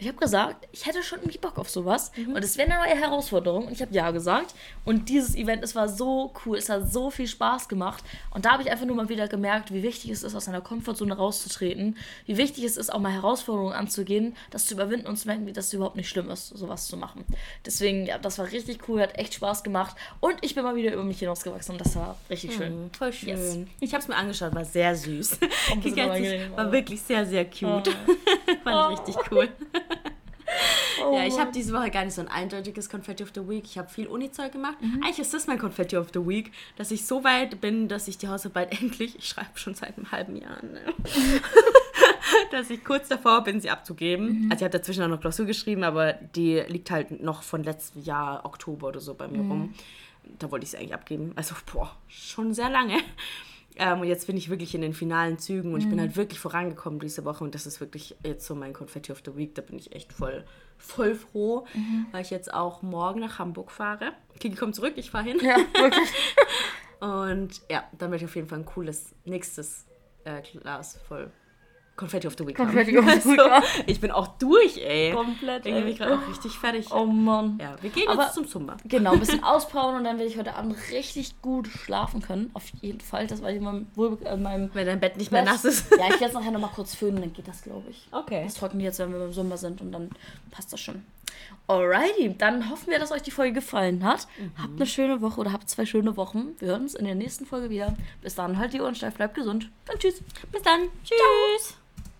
ich habe gesagt, ich hätte schon irgendwie Bock auf sowas. Und es wäre eine neue Herausforderung. Und ich habe ja gesagt. Und dieses Event, es war so cool. Es hat so viel Spaß gemacht. Und da habe ich einfach nur mal wieder gemerkt, wie wichtig es ist, aus seiner Komfortzone rauszutreten. Wie wichtig es ist, auch mal Herausforderungen anzugehen, das zu überwinden und zu merken, wie das überhaupt nicht schlimm ist, sowas zu machen. Deswegen, ja, das war richtig cool, hat echt Spaß gemacht. Und ich bin mal wieder über mich hinausgewachsen. Und das war richtig schön. Mhm, Voll schön. Yes. Ich habe es mir angeschaut, war sehr süß. *laughs* Ganz- unangenehm, war wirklich sehr, sehr cute. Oh. *laughs* Fand ich richtig cool. Oh ja, ich habe diese Woche gar nicht so ein eindeutiges Confetti of the Week. Ich habe viel Uni-Zeug gemacht. Mhm. Eigentlich ist das mein Confetti of the Week, dass ich so weit bin, dass ich die Hausarbeit *laughs* endlich, ich schreibe schon seit einem halben Jahr, ne? *laughs* dass ich kurz davor bin, sie abzugeben. Mhm. Also ich habe dazwischen auch noch Klausur geschrieben, aber die liegt halt noch von letztem Jahr, Oktober oder so bei mir Mhm. rum. da wollte ich es eigentlich abgeben. Also, boah, schon sehr lange. Ähm, und jetzt bin ich wirklich in den finalen Zügen und ich bin halt wirklich vorangekommen diese Woche und das ist wirklich jetzt so mein Confetti of the Week. Da bin ich echt voll, voll froh, weil ich jetzt auch morgen nach Hamburg fahre. Kiki kommt zurück, ich fahre hin. Ja, wirklich. *laughs* Und ja, dann werde ich auf jeden Fall ein cooles nächstes äh, Glas voll Confetti of the Week Confetti haben. of the Week, *laughs* ja. Ich bin auch durch, ey. Komplett, Irgendwie bin ich gerade auch richtig fertig. Oh Mann. Ja, wir gehen Aber- jetzt zum Zumba. Genau, ein bisschen *laughs* auspowern und dann werde ich heute Abend richtig gut schlafen können. Auf jeden Fall. Das war ich in meinem, wohl, äh, meinem Wenn dein Bett nicht mehr Bett. nass ist. Ja, ich werde jetzt nachher nochmal kurz föhnen, dann geht das, glaube ich. Okay. Das trocknet jetzt, wenn wir beim Sommer sind und dann passt das schon. Alrighty, dann hoffen wir, dass euch die Folge gefallen hat. Habt eine schöne Woche oder habt zwei schöne Wochen. Wir hören uns in der nächsten Folge wieder. Bis dann, halt die Ohren steif, bleibt gesund. Dann tschüss. Bis dann. Tschüss.